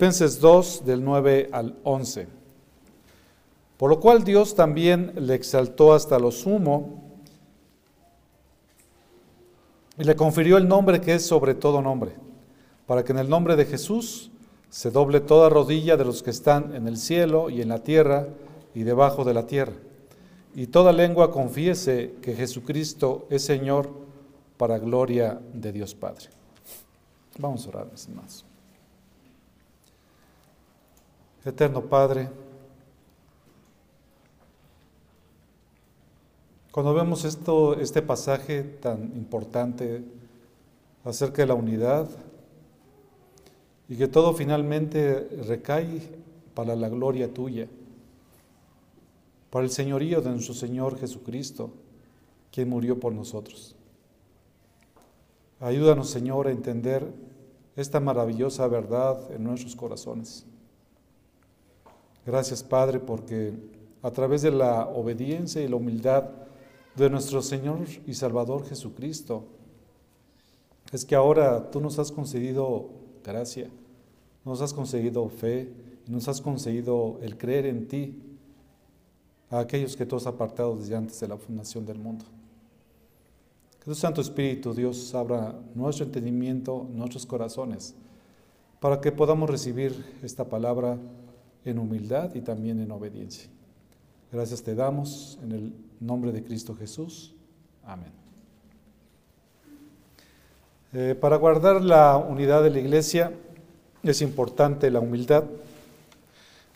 Filipenses 2 del 9 al 11. Por lo cual Dios también le exaltó hasta lo sumo y le confirió el nombre que es sobre todo nombre, para que en el nombre de Jesús se doble toda rodilla de los que están en el cielo y en la tierra y debajo de la tierra, y toda lengua confiese que Jesucristo es Señor para gloria de Dios Padre. Vamos a orar, mis hermanos. Eterno Padre, cuando vemos esto, este pasaje tan importante acerca de la unidad y que todo finalmente recae para la gloria tuya, para el señorío de nuestro Señor Jesucristo, quien murió por nosotros. Ayúdanos, Señor, a entender esta maravillosa verdad en nuestros corazones. Gracias, Padre, porque a través de la obediencia y la humildad de nuestro Señor y Salvador Jesucristo, es que ahora tú nos has concedido gracia, nos has concedido fe nos has concedido el creer en ti a aquellos que tú has apartado desde antes de la fundación del mundo. Que tu Santo Espíritu, Dios, abra nuestro entendimiento, nuestros corazones, para que podamos recibir esta palabra en humildad y también en obediencia. Gracias te damos en el nombre de Cristo Jesús. Amén. Eh, para guardar la unidad de la iglesia es importante la humildad,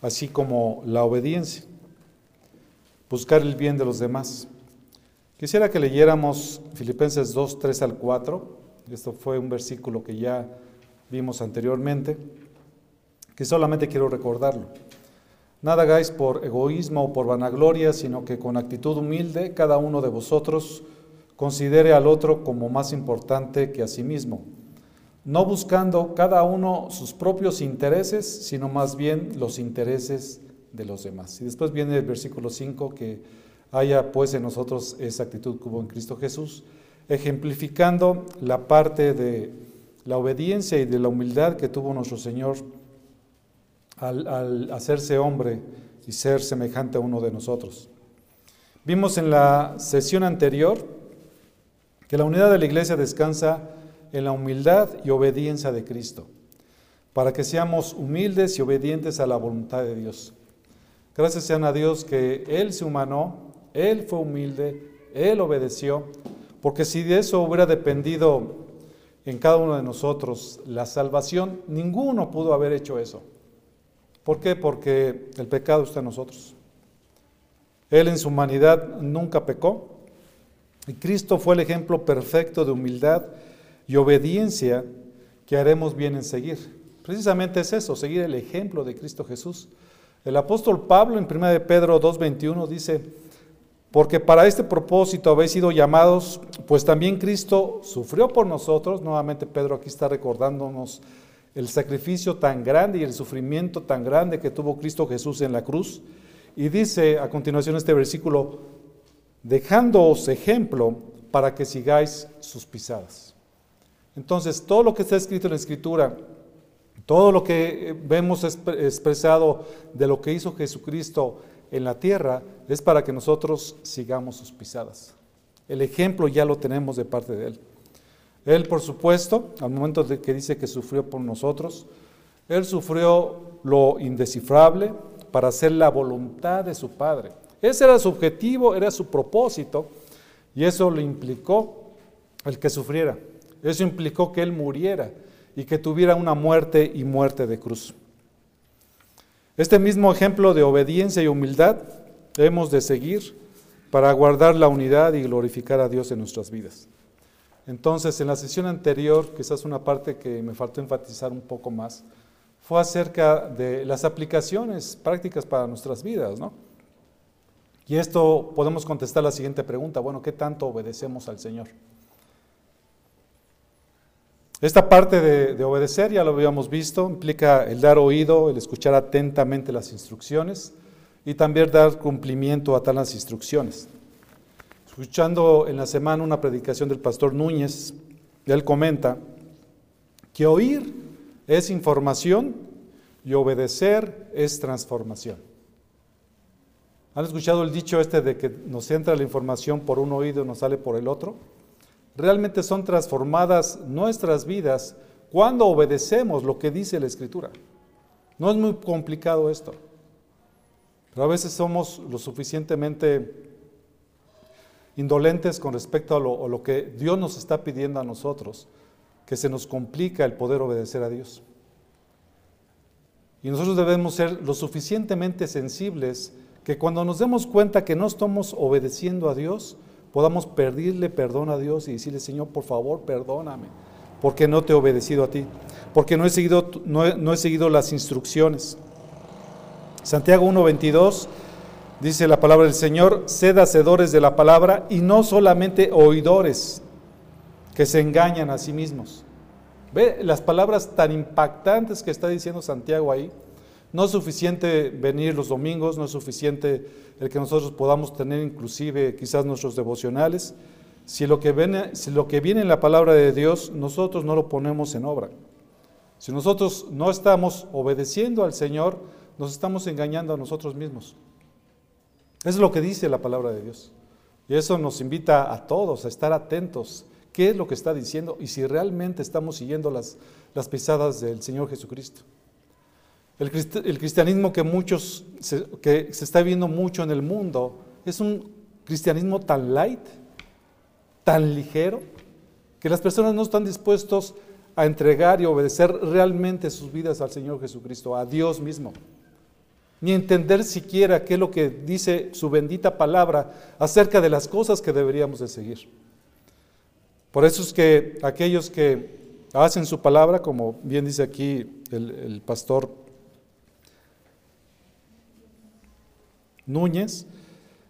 así como la obediencia, buscar el bien de los demás. Quisiera que leyéramos Filipenses 2, 3 al 4. Esto fue un versículo que ya vimos anteriormente que solamente quiero recordarlo. Nada hagáis por egoísmo o por vanagloria, sino que con actitud humilde cada uno de vosotros considere al otro como más importante que a sí mismo, no buscando cada uno sus propios intereses, sino más bien los intereses de los demás. Y después viene el versículo 5, que haya pues en nosotros esa actitud que hubo en Cristo Jesús, ejemplificando la parte de la obediencia y de la humildad que tuvo nuestro Señor al, hacerse hombre y ser semejante a uno de nosotros. Vimos en la sesión anterior que la unidad de la iglesia descansa en la humildad y obediencia de Cristo, para que seamos humildes y obedientes a la voluntad de Dios. Gracias sean a Dios que Él se humanó, Él fue humilde, Él obedeció, porque si de eso hubiera dependido en cada uno de nosotros la salvación, ninguno pudo haber hecho eso. ¿Por qué? Porque el pecado está en nosotros. Él en su humanidad nunca pecó. Y Cristo fue el ejemplo perfecto de humildad y obediencia que haremos bien en seguir. Precisamente es eso, seguir el ejemplo de Cristo Jesús. El apóstol Pablo en 1 de Pedro 2.21 dice, porque para este propósito habéis sido llamados, pues también Cristo sufrió por nosotros. Nuevamente Pedro aquí está recordándonos el sacrificio tan grande y el sufrimiento tan grande que tuvo Cristo Jesús en la cruz. Y dice a continuación este versículo, dejándoos ejemplo para que sigáis sus pisadas. Entonces, todo lo que está escrito en la Escritura, todo lo que vemos expresado de lo que hizo Jesucristo en la tierra, es para que nosotros sigamos sus pisadas. El ejemplo ya lo tenemos de parte de Él. Él, por supuesto, al momento de que dice que sufrió por nosotros, Él sufrió lo indescifrable para hacer la voluntad de su Padre. Ese era su objetivo, era su propósito, y eso le implicó el que sufriera. Eso implicó que Él muriera y que tuviera una muerte y muerte de cruz. Este mismo ejemplo de obediencia y humildad debemos de seguir para guardar la unidad y glorificar a Dios en nuestras vidas. Entonces, en la sesión anterior, quizás una parte que me faltó enfatizar un poco más, fue acerca de las aplicaciones prácticas para nuestras vidas, ¿no? Y esto podemos contestar la siguiente pregunta, bueno, ¿qué tanto obedecemos al Señor? Esta parte de, de, obedecer, ya lo habíamos visto, implica el dar oído, el escuchar atentamente las instrucciones y también dar cumplimiento a tales instrucciones. Escuchando en la semana una predicación del pastor Núñez, él comenta que oír es información y obedecer es transformación. ¿Han escuchado el dicho este de que nos entra la información por un oído y nos sale por el otro? Realmente son transformadas nuestras vidas cuando obedecemos lo que dice la Escritura. No es muy complicado esto, pero a veces somos lo suficientemente indolentes con respecto a lo, lo que Dios nos está pidiendo a nosotros, que se nos complica el poder obedecer a Dios. Y nosotros debemos ser lo suficientemente sensibles que cuando nos demos cuenta que no estamos obedeciendo a Dios, podamos pedirle perdón a Dios y decirle, Señor, por favor, perdóname, porque no te he obedecido a ti, porque no he seguido, no he, seguido las instrucciones. Santiago 1.22 dice la palabra del Señor, sed hacedores de la palabra y no solamente oidores que se engañan a sí mismos. Ve las palabras tan impactantes que está diciendo Santiago ahí. No es suficiente venir los domingos, no es suficiente el que nosotros podamos tener inclusive quizás nuestros devocionales. Si lo que viene, si lo que viene en la palabra de Dios, nosotros no lo ponemos en obra. Si nosotros no estamos obedeciendo al Señor, nos estamos engañando a nosotros mismos. Es lo que dice la palabra de Dios. Y eso nos invita a todos a estar atentos qué es lo que está diciendo y si realmente estamos siguiendo las, las pisadas del Señor Jesucristo. El, cristianismo que muchos, que se está viendo mucho en el mundo, es un cristianismo tan light, tan ligero, que las personas no están dispuestos a entregar y obedecer realmente sus vidas al Señor Jesucristo, a Dios mismo, ni entender siquiera qué es lo que dice su bendita palabra acerca de las cosas que deberíamos de seguir. Por eso es que aquellos que hacen su palabra, como bien dice aquí el, pastor Núñez,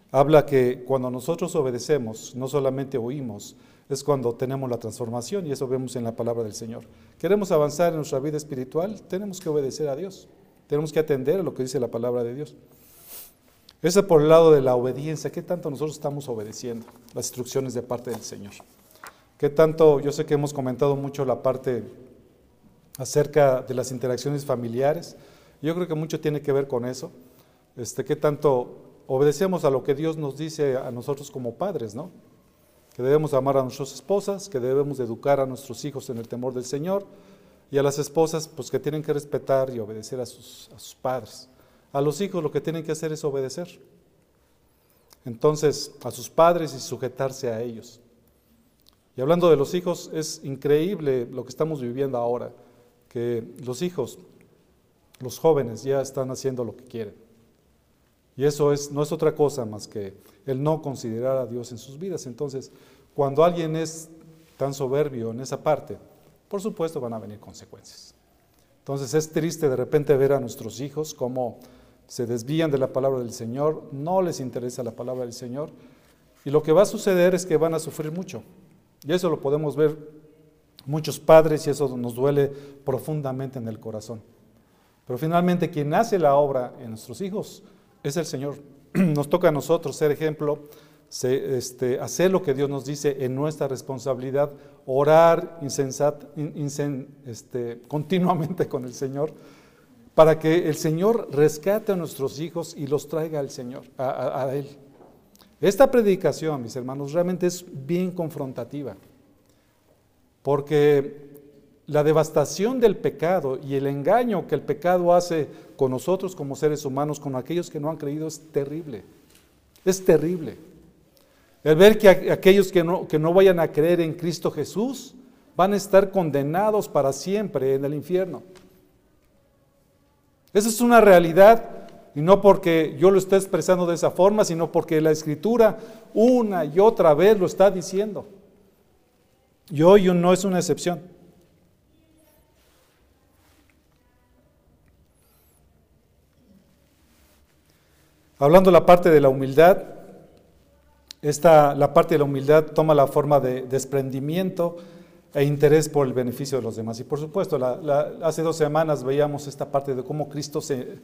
habla que cuando nosotros obedecemos, no solamente oímos, es cuando tenemos la transformación y eso vemos en la palabra del Señor. Queremos avanzar en nuestra vida espiritual, tenemos que obedecer a Dios, tenemos que atender a lo que dice la palabra de Dios. Eso por el lado de la obediencia, ¿qué tanto nosotros estamos obedeciendo las instrucciones de parte del Señor? ¿Qué tanto, yo sé que hemos comentado mucho la parte acerca de las interacciones familiares, yo creo que mucho tiene que ver con eso, este, qué tanto obedecemos a lo que Dios nos dice a nosotros como padres, ¿no? Que debemos amar a nuestras esposas, que debemos educar a nuestros hijos en el temor del Señor, y a las esposas, pues que tienen que respetar y obedecer a sus, a sus padres. A los hijos lo que tienen que hacer es obedecer. Entonces, a sus padres y sujetarse a ellos. Y hablando de los hijos, es increíble lo que estamos viviendo ahora, que los hijos, los jóvenes ya están haciendo lo que quieren. Y eso es, no es otra cosa más que el no considerar a Dios en sus vidas. Entonces, cuando alguien es tan soberbio en esa parte, por supuesto van a venir consecuencias. Entonces es triste de repente ver a nuestros hijos cómo se desvían de la palabra del Señor, no les interesa la palabra del Señor, y lo que va a suceder es que van a sufrir mucho. Y eso lo podemos ver muchos padres y eso nos duele profundamente en el corazón. Pero finalmente quien hace la obra en nuestros hijos es el Señor. Nos toca a nosotros ser ejemplo, este, hacer lo que Dios nos dice en nuestra responsabilidad, orar insensat, este, continuamente con el Señor, para que el Señor rescate a nuestros hijos y los traiga al Señor, a Él. Esta predicación, mis hermanos, realmente es bien confrontativa, porque la devastación del pecado y el engaño que el pecado hace con nosotros como seres humanos, con aquellos que no han creído, es terrible. Es terrible. El ver que aquellos que no, que no vayan a creer en Cristo Jesús van a estar condenados para siempre en el infierno. Esa es una realidad y no porque yo lo esté expresando de esa forma, sino porque la escritura una y otra vez lo está diciendo. Y hoy no es una excepción. Hablando la parte de la humildad, esta, la parte de la humildad toma la forma de desprendimiento e interés por el beneficio de los demás. Y por supuesto, hace dos semanas veíamos esta parte de cómo Cristo se,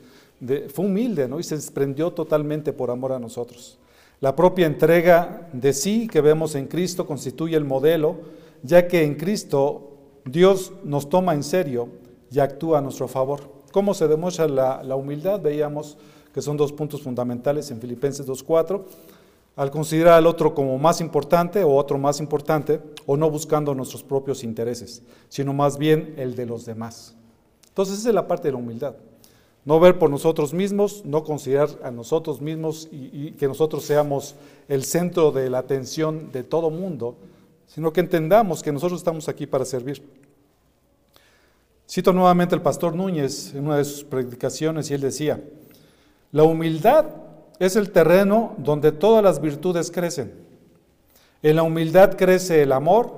fue humilde ¿no? y se desprendió totalmente por amor a nosotros. La propia entrega de sí que vemos en Cristo constituye el modelo, ya que en Cristo Dios nos toma en serio y actúa a nuestro favor. ¿Cómo se demuestra la, humildad? Veíamos que son dos puntos fundamentales en Filipenses 2.4 al considerar al otro como más importante o otro más importante, o no buscando nuestros propios intereses, sino más bien el de los demás. Entonces esa es la parte de la humildad. No ver por nosotros mismos, no considerar a nosotros mismos y, que nosotros seamos el centro de la atención de todo mundo, sino que entendamos que nosotros estamos aquí para servir. Cito nuevamente al pastor Núñez en una de sus predicaciones y él decía, la humildad es el terreno donde todas las virtudes crecen. En la humildad crece el amor,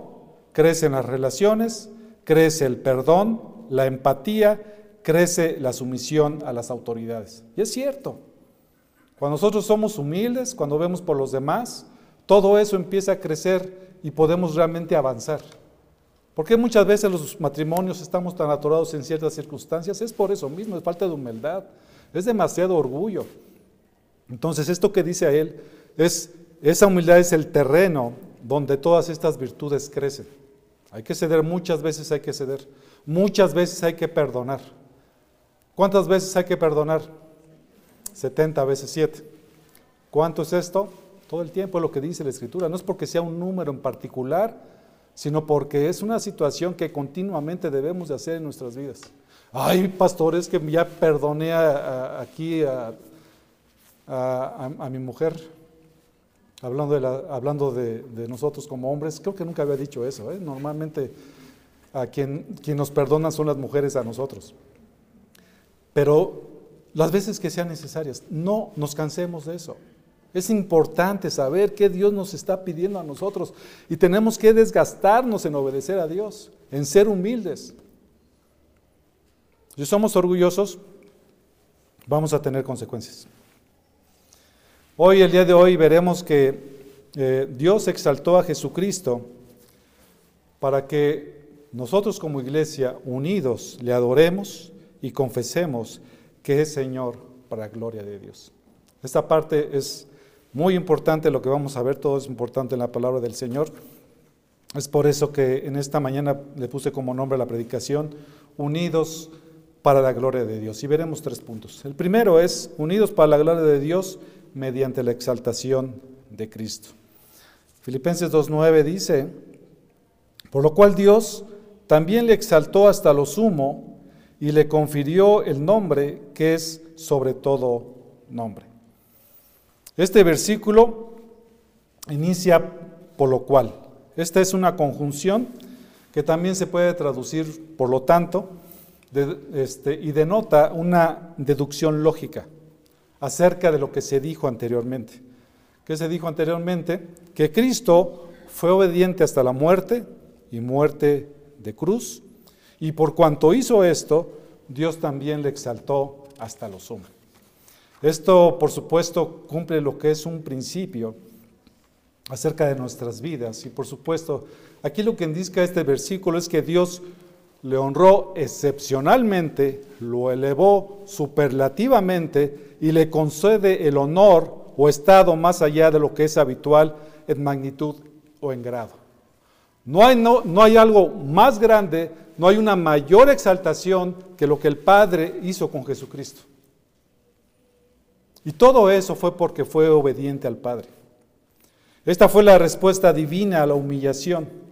crecen las relaciones, crece el perdón, la empatía, crece la sumisión a las autoridades. Y es cierto, cuando nosotros somos humildes, cuando vemos por los demás, todo eso empieza a crecer y podemos realmente avanzar. Porque muchas veces los matrimonios estamos tan atorados en ciertas circunstancias? Es por eso mismo, es falta de humildad, es demasiado orgullo. Entonces, esto que dice a él es, esa humildad es el terreno donde todas estas virtudes crecen. Hay que ceder, muchas veces hay que ceder, muchas veces hay que perdonar. ¿Cuántas veces hay que perdonar? 70 veces 7. ¿Cuánto es esto? Todo el tiempo es lo que dice la Escritura. No es porque sea un número en particular, sino porque es una situación que continuamente debemos de hacer en nuestras vidas. Ay, pastores, que ya perdoné aquí a a, mi mujer, hablando, de, hablando de, nosotros como hombres, creo que nunca había dicho eso. ¿eh? Normalmente a quien, quien nos perdona son las mujeres a nosotros. Pero las veces que sean necesarias, no nos cansemos de eso. Es importante saber qué Dios nos está pidiendo a nosotros y tenemos que desgastarnos en obedecer a Dios, en ser humildes. Si somos orgullosos, vamos a tener consecuencias. Hoy, el día de hoy, veremos que eh, Dios exaltó a Jesucristo para que nosotros como iglesia, unidos, le adoremos y confesemos que es Señor para la gloria de Dios. Esta parte es muy importante, lo que vamos a ver, todo es importante en la palabra del Señor. Es por eso que en esta mañana le puse como nombre a la predicación, unidos para la gloria de Dios. Y veremos tres puntos. El primero es, unidos para la gloria de Dios, mediante la exaltación de Cristo. Filipenses 2.9 dice, por lo cual Dios también le exaltó hasta lo sumo y le confirió el nombre que es sobre todo nombre. Este versículo inicia por lo cual. Esta es una conjunción que también se puede traducir por lo tanto este, y denota una deducción lógica acerca de lo que se dijo anteriormente. ¿Qué se dijo anteriormente? Que Cristo fue obediente hasta la muerte y muerte de cruz, y por cuanto hizo esto, Dios también le exaltó hasta lo sumo. Esto, por supuesto, cumple lo que es un principio acerca de nuestras vidas. Y por supuesto, aquí lo que indica este versículo es que Dios le honró excepcionalmente, lo elevó superlativamente y le concede el honor o estado más allá de lo que es habitual en magnitud o en grado. No hay, no, no hay algo más grande, no hay una mayor exaltación que lo que el Padre hizo con Jesucristo. Y todo eso fue porque fue obediente al Padre. Esta fue la respuesta divina a la humillación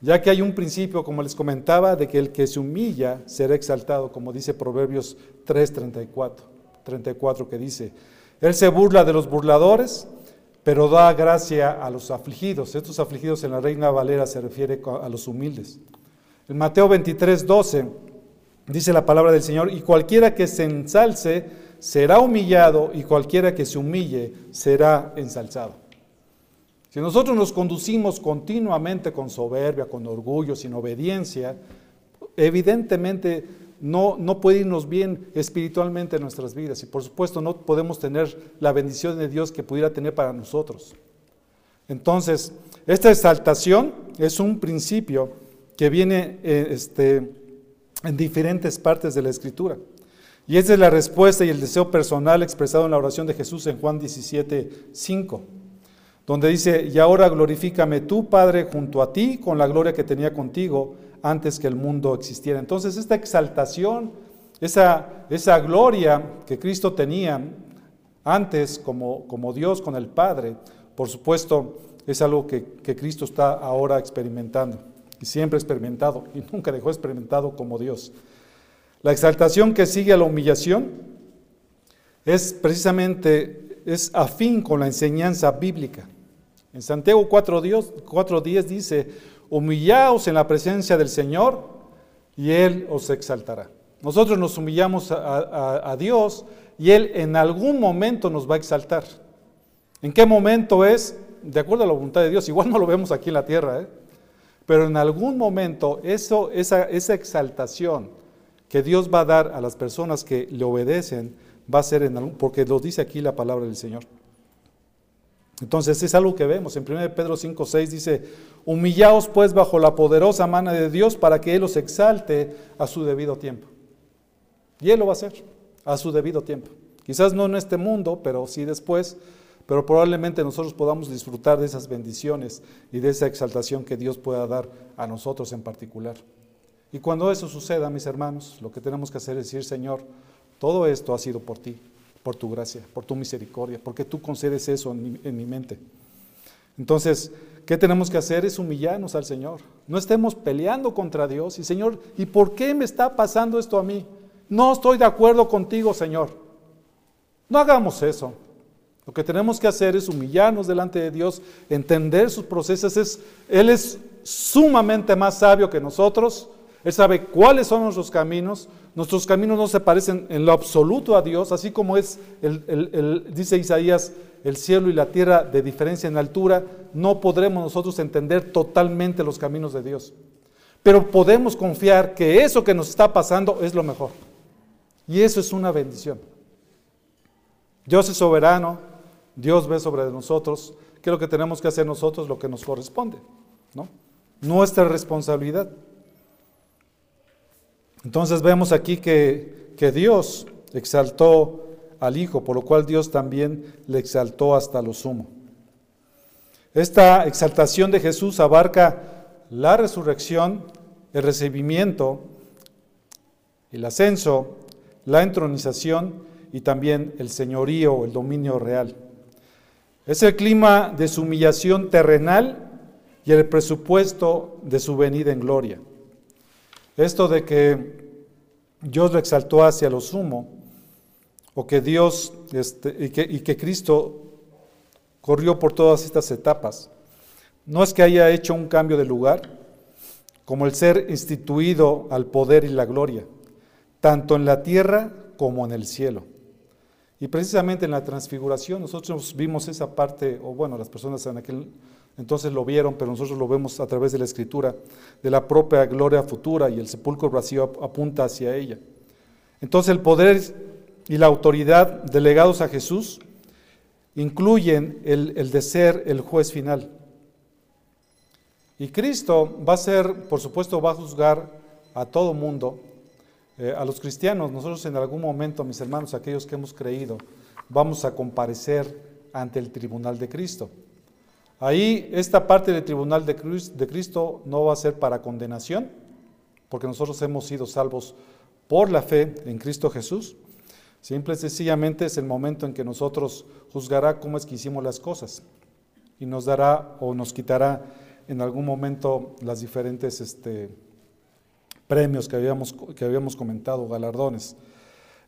ya que hay un principio, como les comentaba, de que el que se humilla será exaltado, como dice Proverbios 3, 34, que dice, Él se burla de los burladores, pero da gracia a los afligidos. Estos afligidos en la Reina Valera se refiere a los humildes. En Mateo 23, 12 dice la palabra del Señor, y cualquiera que se ensalce será humillado, y cualquiera que se humille será ensalzado. Nosotros nos conducimos continuamente con soberbia, con orgullo, sin obediencia, evidentemente no, no puede irnos bien espiritualmente en nuestras vidas y por supuesto no podemos tener la bendición de Dios que pudiera tener para nosotros. Entonces, esta exaltación es un principio que viene eh, este, en diferentes partes de la Escritura. Y esa es la respuesta y el deseo personal expresado en la oración de Jesús en Juan 17, 5 donde dice, y ahora glorifícame tú, Padre, junto a ti, con la gloria que tenía contigo antes que el mundo existiera. Entonces, esta exaltación esa, esa gloria que Cristo tenía antes como, como Dios con el Padre, por supuesto, es algo que, que Cristo está ahora experimentando y siempre experimentado y nunca dejó experimentado como Dios. La exaltación que sigue a la humillación es precisamente es afín con la enseñanza bíblica. En Santiago 4.10 dice, humillaos en la presencia del Señor y Él os exaltará. Nosotros nos humillamos a, Dios y Él en algún momento nos va a exaltar. ¿En qué momento es? De acuerdo a la voluntad de Dios. Igual no lo vemos aquí en la tierra, ¿eh? pero en algún momento eso, esa, esa exaltación que Dios va a dar a las personas que le obedecen va a ser en algún, porque lo dice aquí la palabra del Señor. Entonces es algo que vemos. En 1 Pedro 5, 6 dice, humillaos pues bajo la poderosa mano de Dios para que Él os exalte a su debido tiempo. Y Él lo va a hacer a su debido tiempo. Quizás no en este mundo, pero sí después, pero probablemente nosotros podamos disfrutar de esas bendiciones y de esa exaltación que Dios pueda dar a nosotros en particular. Y cuando eso suceda, mis hermanos, lo que tenemos que hacer es decir, Señor, todo esto ha sido por ti por tu gracia, por tu misericordia, porque tú concedes eso en mi, mente. Entonces, ¿qué tenemos que hacer? Es humillarnos al Señor. No estemos peleando contra Dios y Señor, ¿y por qué me está pasando esto a mí? No estoy de acuerdo contigo, Señor. No hagamos eso. Lo que tenemos que hacer es humillarnos delante de Dios, entender sus procesos. Es, Él es sumamente más sabio que nosotros. Él sabe cuáles son nuestros caminos. Nuestros caminos no se parecen en lo absoluto a Dios, así como es, dice Isaías, el cielo y la tierra de diferencia en altura, no podremos nosotros entender totalmente los caminos de Dios. Pero podemos confiar que eso que nos está pasando es lo mejor. Y eso es una bendición. Dios es soberano, Dios ve sobre nosotros, ¿qué es lo que tenemos que hacer nosotros? Lo que nos corresponde, ¿no? Nuestra responsabilidad. Entonces vemos aquí que, que Dios exaltó al Hijo, por lo cual Dios también le exaltó hasta lo sumo. Esta exaltación de Jesús abarca la resurrección, el recibimiento, el ascenso, la entronización y también el señorío, el dominio real. Es el clima de su humillación terrenal y el presupuesto de su venida en gloria. Esto de que Dios lo exaltó hacia lo sumo, o que Dios este, y, que, y que Cristo corrió por todas estas etapas, no es que haya hecho un cambio de lugar, como el ser instituido al poder y la gloria, tanto en la tierra como en el cielo. Y precisamente en la transfiguración nosotros vimos esa parte, o bueno, las personas en aquel entonces lo vieron, pero nosotros lo vemos a través de la escritura, de la propia gloria futura y el sepulcro vacío apunta hacia ella. Entonces el poder y la autoridad delegados a Jesús incluyen el, de ser el juez final. Y Cristo va a ser, por supuesto, va a juzgar a todo mundo, eh, a los cristianos. Nosotros en algún momento, mis hermanos, aquellos que hemos creído, vamos a comparecer ante el tribunal de Cristo. Ahí esta parte del tribunal de Cristo no va a ser para condenación, porque nosotros hemos sido salvos por la fe en Cristo Jesús. Simple y sencillamente es el momento en que nosotros juzgará cómo es que hicimos las cosas y nos dará o nos quitará en algún momento las diferentes este, premios que habíamos, que habíamos comentado, galardones.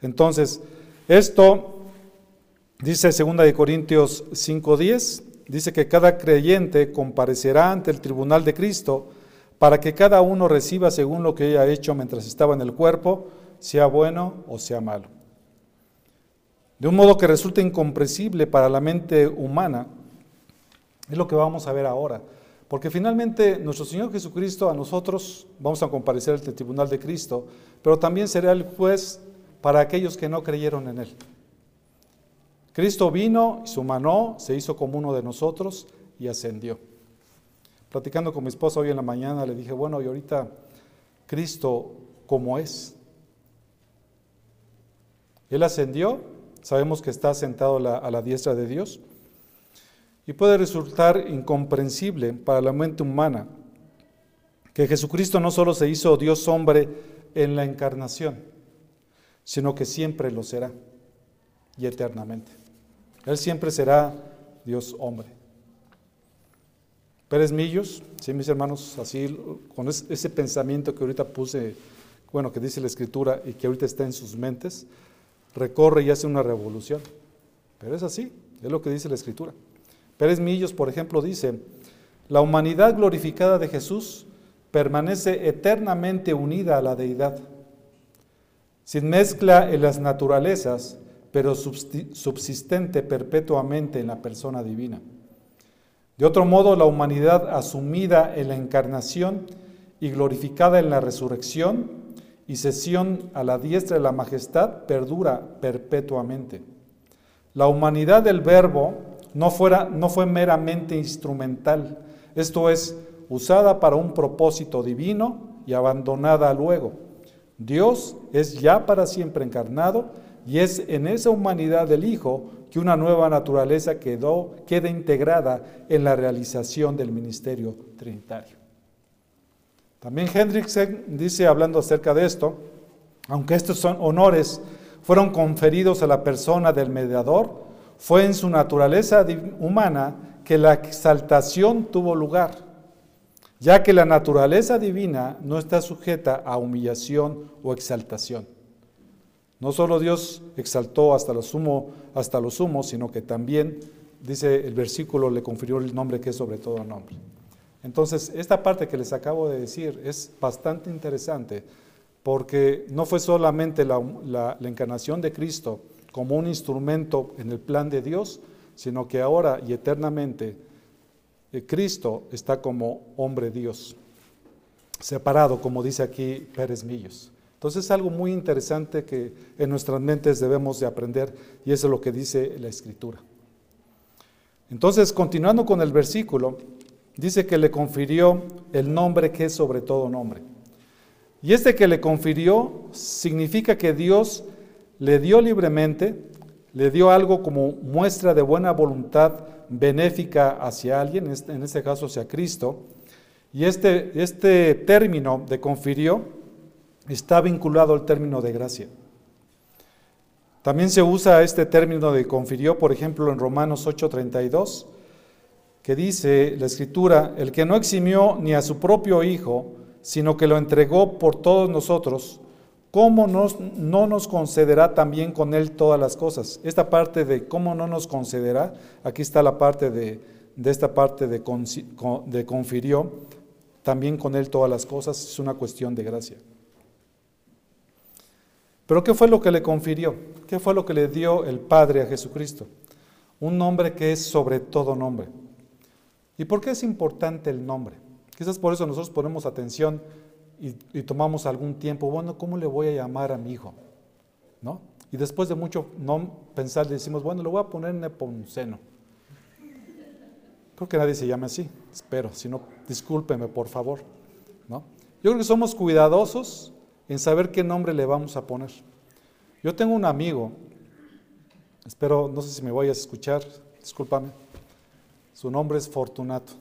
Entonces, esto dice 2 de Corintios 5:10 dice que cada creyente comparecerá ante el tribunal de Cristo para que cada uno reciba según lo que haya hecho mientras estaba en el cuerpo, sea bueno o sea malo. De un modo que resulta incomprensible para la mente humana, es lo que vamos a ver ahora. Porque finalmente nuestro Señor Jesucristo a nosotros vamos a comparecer ante el tribunal de Cristo, pero también será el juez para aquellos que no creyeron en Él. Cristo vino, se humanó, se hizo como uno de nosotros y ascendió. Platicando con mi esposa hoy en la mañana, le dije, bueno, y ahorita Cristo, ¿cómo es? Él ascendió, sabemos que está sentado a la diestra de Dios, y puede resultar incomprensible para la mente humana que Jesucristo no solo se hizo Dios hombre en la encarnación, sino que siempre lo será y eternamente. Él siempre será Dios hombre. Pérez Millos, sí, mis hermanos, así, con ese pensamiento que ahorita puse, bueno, que dice la Escritura y que ahorita está en sus mentes, recorre y hace una revolución. Pero es así, es lo que dice la Escritura. Pérez Millos, por ejemplo, dice, la humanidad glorificada de Jesús permanece eternamente unida a la deidad, sin mezcla en las naturalezas, pero subsistente perpetuamente en la persona divina. De otro modo, la humanidad asumida en la encarnación y glorificada en la resurrección y sesión a la diestra de la majestad perdura perpetuamente. La humanidad del Verbo no, fuera, no fue meramente instrumental, esto es, usada para un propósito divino y abandonada luego. Dios es ya para siempre encarnado y es en esa humanidad del Hijo que una nueva naturaleza quedó, queda integrada en la realización del ministerio trinitario. También Hendrickson dice, hablando acerca de esto, aunque estos son honores fueron conferidos a la persona del mediador, fue en su naturaleza humana que la exaltación tuvo lugar, ya que la naturaleza divina no está sujeta a humillación o exaltación. No solo Dios exaltó hasta lo sumo, hasta lo sumo, sino que también, dice el versículo, le confirió el nombre que es sobre todo nombre. Entonces, esta parte que les acabo de decir es bastante interesante porque no fue solamente la, encarnación de Cristo como un instrumento en el plan de Dios, sino que ahora y eternamente eh, Cristo está como hombre Dios, separado, como dice aquí Pérez Millos. Entonces es algo muy interesante que en nuestras mentes debemos de aprender y eso es lo que dice la Escritura. Entonces, continuando con el versículo, dice que le confirió el nombre que es sobre todo nombre. Y este que le confirió significa que Dios le dio libremente, le dio algo como muestra de buena voluntad benéfica hacia alguien, en este caso hacia Cristo. Y este, este término de confirió está vinculado al término de gracia. También se usa este término de confirió, por ejemplo, en Romanos 8:32, que dice la escritura, el que no eximió ni a su propio Hijo, sino que lo entregó por todos nosotros, ¿cómo no nos concederá también con Él todas las cosas? Esta parte de cómo no nos concederá, aquí está la parte de, esta parte de, de confirió, también con Él todas las cosas, es una cuestión de gracia. Pero ¿qué fue lo que le confirió? ¿Qué fue lo que le dio el Padre a Jesucristo? Un nombre que es sobre todo nombre. ¿Y por qué es importante el nombre? Quizás por eso nosotros ponemos atención y, tomamos algún tiempo, bueno, ¿cómo le voy a llamar a mi hijo? ¿No? Y después de mucho no pensar, le decimos, bueno, le voy a poner Nepomuceno. Creo que nadie se llama así, espero, si no, discúlpeme por favor. ¿no? Yo creo que somos cuidadosos en saber qué nombre le vamos a poner. Yo tengo un amigo, espero, no sé si me vayas a escuchar, discúlpame, su nombre es Fortunato.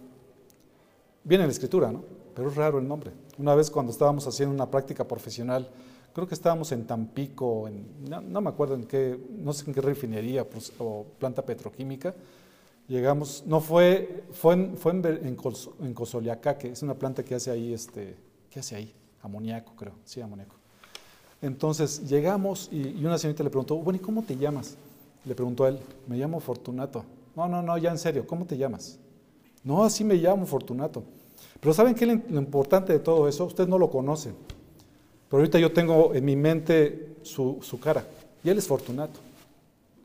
Viene en la escritura, ¿no? Pero es raro el nombre. Una vez cuando estábamos haciendo una práctica profesional, creo que estábamos en Tampico, en, no, me acuerdo en qué, no sé en qué refinería pues, o planta petroquímica, llegamos, no fue, fue en, fue en, en, es una planta que hace ahí, este, ¿qué hace ahí? Amoníaco, creo, sí, amoníaco. Entonces llegamos y, una señorita le preguntó, bueno, ¿y cómo te llamas? Le preguntó a él, me llamo Fortunato. No, no, no, ya en serio, ¿cómo te llamas? No, así me llamo Fortunato. Pero ¿saben qué es lo importante de todo eso? Ustedes no lo conocen. Pero ahorita yo tengo en mi mente su, cara. Y él es Fortunato.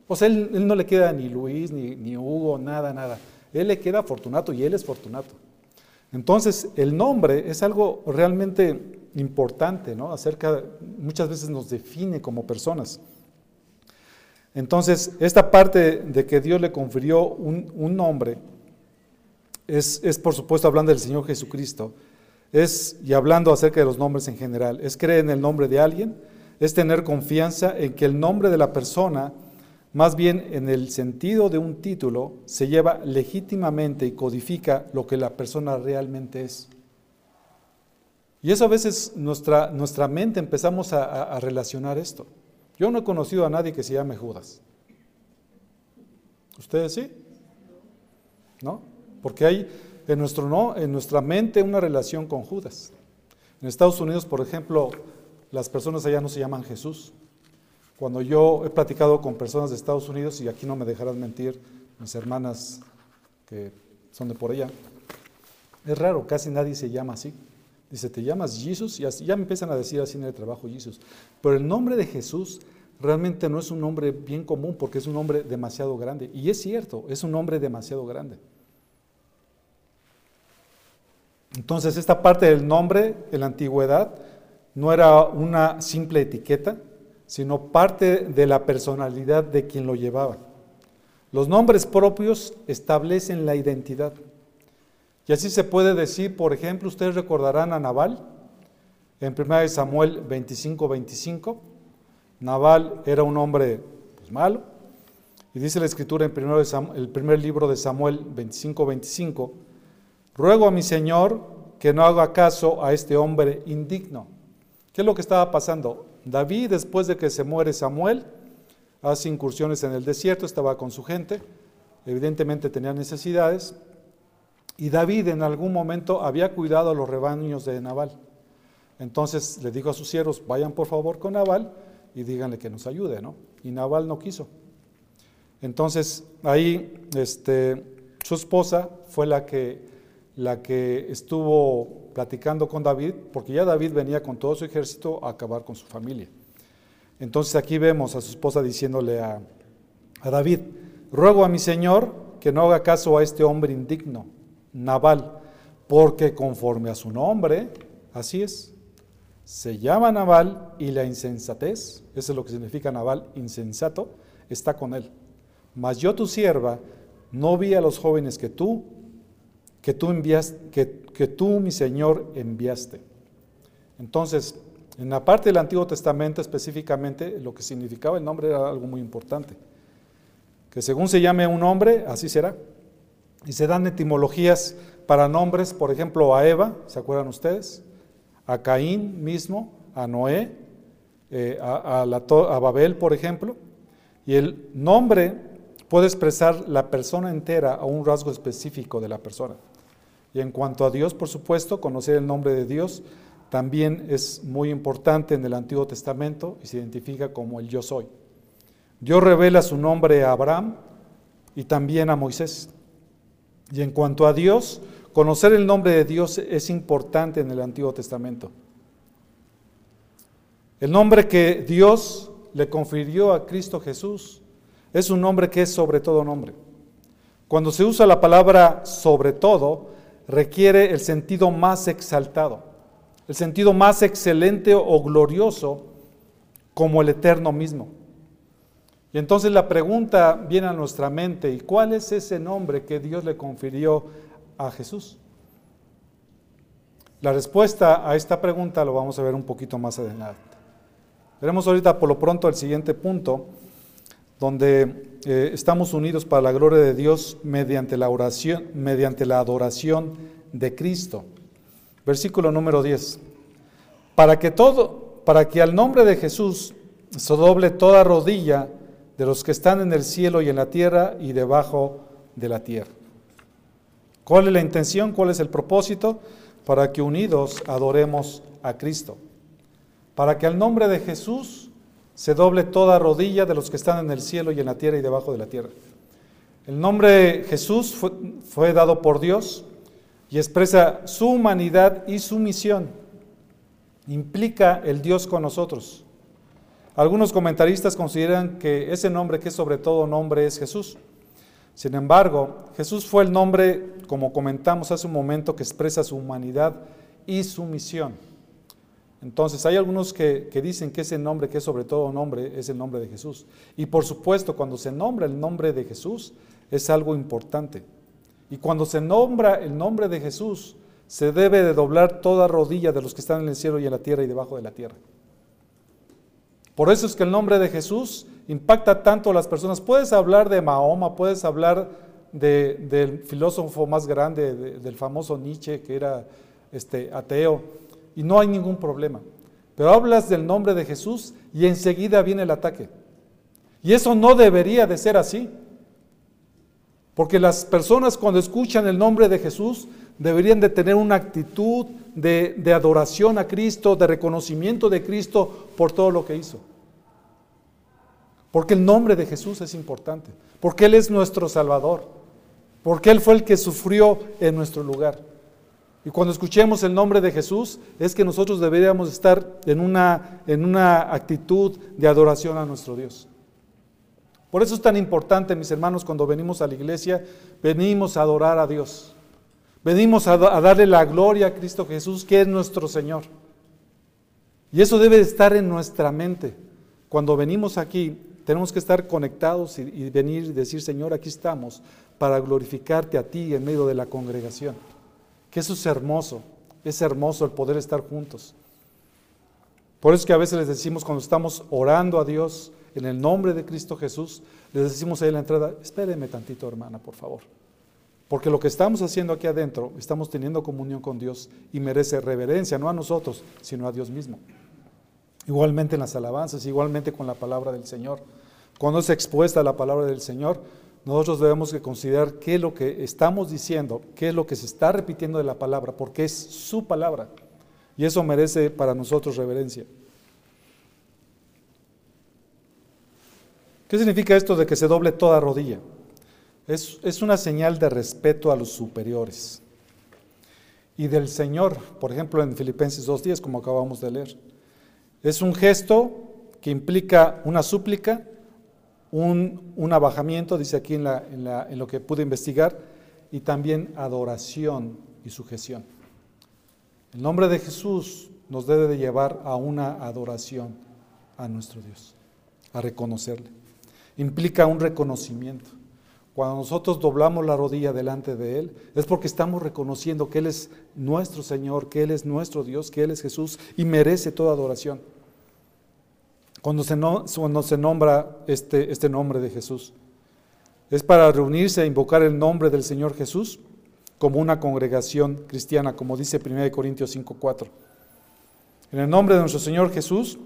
O sea, él, no le queda ni Luis, ni Hugo, nada, nada. Él le queda Fortunato y él es Fortunato. Entonces, el nombre es algo realmente importante, ¿no? Acerca, muchas veces nos define como personas. Entonces, esta parte de que Dios le confirió un, nombre, es, es, por supuesto hablando del Señor Jesucristo, es, y hablando acerca de los nombres en general, es creer en el nombre de alguien, es tener confianza en que el nombre de la persona, más bien en el sentido de un título, se lleva legítimamente y codifica lo que la persona realmente es. Y eso a veces nuestra, nuestra mente empezamos a, relacionar esto. Yo no he conocido a nadie que se llame Judas. ¿Ustedes sí? ¿No? Porque hay en, nuestro, no, en nuestra mente una relación con Judas. En Estados Unidos, por ejemplo, las personas allá no se llaman Jesús. Cuando yo he platicado con personas de Estados Unidos, y aquí no me dejarán mentir mis hermanas que son de por allá, es raro, casi nadie se llama así. Dice, ¿te llamas Jesús? Y ya me empiezan a decir así en el trabajo Jesús. Pero el nombre de Jesús realmente no es un nombre bien común porque es un nombre demasiado grande. Y es cierto, es un nombre demasiado grande. Entonces, esta parte del nombre en la antigüedad no era una simple etiqueta, sino parte de la personalidad de quien lo llevaba. Los nombres propios establecen la identidad. Y así se puede decir, por ejemplo, ustedes recordarán a Nabal en 1 Samuel 25, 25. Nabal era un hombre pues, malo. Y dice la escritura en el primer libro de Samuel 25, 25. Ruego a mi Señor que no haga caso a este hombre indigno. ¿Qué es lo que estaba pasando? David, después de que se muere Samuel, hace incursiones en el desierto, estaba con su gente, evidentemente tenía necesidades, y David en algún momento había cuidado a los rebaños de Nabal. Entonces le dijo a sus siervos, vayan por favor con Nabal y díganle que nos ayude, ¿no? Y Nabal no quiso. Entonces ahí este, su esposa fue la que la que estuvo platicando con David, porque ya David venía con todo su ejército a acabar con su familia. Entonces aquí vemos a su esposa diciéndole a, a David, ruego a mi Señor que no haga caso a este hombre indigno, Nabal, porque conforme a su nombre, así es, se llama Nabal y la insensatez, eso es lo que significa Nabal, insensato, está con él. Mas yo tu sierva no vi a los jóvenes que tú que tú, enviaste, que, tú, mi Señor, enviaste. Entonces, en la parte del Antiguo Testamento específicamente, lo que significaba el nombre era algo muy importante. Que según se llame un nombre, así será. Y se dan etimologías para nombres, por ejemplo, a Eva, ¿se acuerdan ustedes? A Caín mismo, a Noé, eh, a Babel, por ejemplo. Y el nombre puede expresar la persona entera o un rasgo específico de la persona. Y en cuanto a Dios, por supuesto, conocer el nombre de Dios también es muy importante en el Antiguo Testamento y se identifica como el yo soy. Dios revela su nombre a Abraham y también a Moisés. Y en cuanto a Dios, conocer el nombre de Dios es importante en el Antiguo Testamento. El nombre que Dios le confirió a Cristo Jesús es un nombre que es sobre todo nombre. Cuando se usa la palabra sobre todo, requiere el sentido más exaltado, el sentido más excelente o glorioso como el eterno mismo. Y entonces la pregunta viene a nuestra mente, ¿y cuál es ese nombre que Dios le confirió a Jesús? La respuesta a esta pregunta lo vamos a ver un poquito más adelante. Veremos ahorita por lo pronto el siguiente punto, donde eh, estamos unidos para la gloria de Dios mediante la oración, mediante la adoración de Cristo. Versículo número 10. Para que todo, para que al nombre de Jesús se doble toda rodilla de los que están en el cielo y en la tierra y debajo de la tierra. ¿Cuál es la intención? ¿Cuál es el propósito? Para que unidos adoremos a Cristo. Para que al nombre de Jesús se doble toda rodilla de los que están en el cielo y en la tierra y debajo de la tierra. El nombre Jesús fue, dado por Dios y expresa su humanidad y su misión. Implica el Dios con nosotros. Algunos comentaristas consideran que ese nombre que sobre todo nombre es Jesús. Sin embargo, Jesús fue el nombre, como comentamos hace un momento, que expresa su humanidad y su misión. Entonces, hay algunos que, dicen que ese nombre, que es sobre todo nombre, es el nombre de Jesús. Y por supuesto, cuando se nombra el nombre de Jesús, es algo importante. Y cuando se nombra el nombre de Jesús, se debe de doblar toda rodilla de los que están en el cielo y en la tierra y debajo de la tierra. Por eso es que el nombre de Jesús impacta tanto a las personas. Puedes hablar de Mahoma, puedes hablar del filósofo más grande, del famoso Nietzsche, que era este, ateo y no hay ningún problema. pero hablas del nombre de Jesús y enseguida viene el ataque. Y eso no debería de ser así. Porque las personas cuando escuchan el nombre de Jesús deberían de tener una actitud de, de, adoración a Cristo, de reconocimiento de Cristo por todo lo que hizo. Porque el nombre de Jesús es importante, porque Él es nuestro Salvador, porque Él fue el que sufrió en nuestro lugar. Y cuando escuchemos el nombre de Jesús, es que nosotros deberíamos estar en una, en una actitud de adoración a nuestro Dios. Por eso es tan importante, mis hermanos, cuando venimos a la iglesia, venimos a adorar a Dios. Venimos a, darle la gloria a Cristo Jesús, que es nuestro Señor. Y eso debe estar en nuestra mente. Cuando venimos aquí, tenemos que estar conectados y, y venir y decir, Señor, aquí estamos para glorificarte a ti en medio de la congregación que eso es hermoso, es hermoso el poder estar juntos. Por eso es que a veces les decimos cuando estamos orando a Dios en el nombre de Cristo Jesús, les decimos ahí en la entrada, espéreme tantito hermana, por favor. Porque lo que estamos haciendo aquí adentro, estamos teniendo comunión con Dios y merece reverencia, no a nosotros, sino a Dios mismo. Igualmente en las alabanzas, igualmente con la palabra del Señor. Cuando es expuesta la palabra del Señor, nosotros debemos que considerar qué es lo que estamos diciendo, qué es lo que se está repitiendo de la palabra, porque es su palabra. Y eso merece para nosotros reverencia. ¿Qué significa esto de que se doble toda rodilla? Es, es una señal de respeto a los superiores. Y del Señor, por ejemplo en Filipenses 2.10, como acabamos de leer. Es un gesto que implica una súplica un, abajamiento, dice aquí en, en lo que pude investigar, y también adoración y sujeción. El nombre de Jesús nos debe de llevar a una adoración a nuestro Dios, a reconocerle. Implica un reconocimiento. Cuando nosotros doblamos la rodilla delante de Él, es porque estamos reconociendo que Él es nuestro Señor, que Él es nuestro Dios, que Él es Jesús y merece toda adoración cuando se, cuando se nombra este, este nombre de Jesús. Es para reunirse e invocar el nombre del Señor Jesús como una congregación cristiana, como dice 1 Corintios 5:4. En el nombre de nuestro Señor Jesús,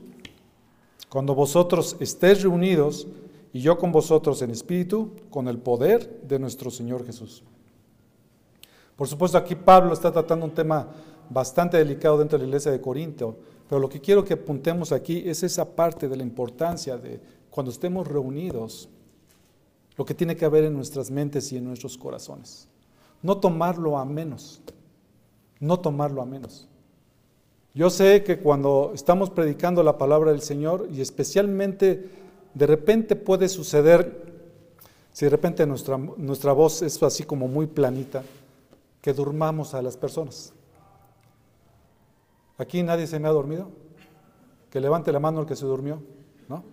cuando vosotros estéis reunidos y yo con vosotros en espíritu, con el poder de nuestro Señor Jesús. Por supuesto, aquí Pablo está tratando un tema bastante delicado dentro de la iglesia de Corinto, pero lo que quiero que apuntemos aquí es esa parte de la importancia de cuando estemos reunidos, lo que tiene que haber en nuestras mentes y en nuestros corazones. No tomarlo a menos, no tomarlo a menos. Yo sé que cuando estamos predicando la palabra del Señor y especialmente de repente puede suceder, si de repente nuestra, nuestra voz es así como muy planita, que durmamos a las personas. Aquí nadie se me ha dormido. Que levante la mano el que se durmió, ¿no?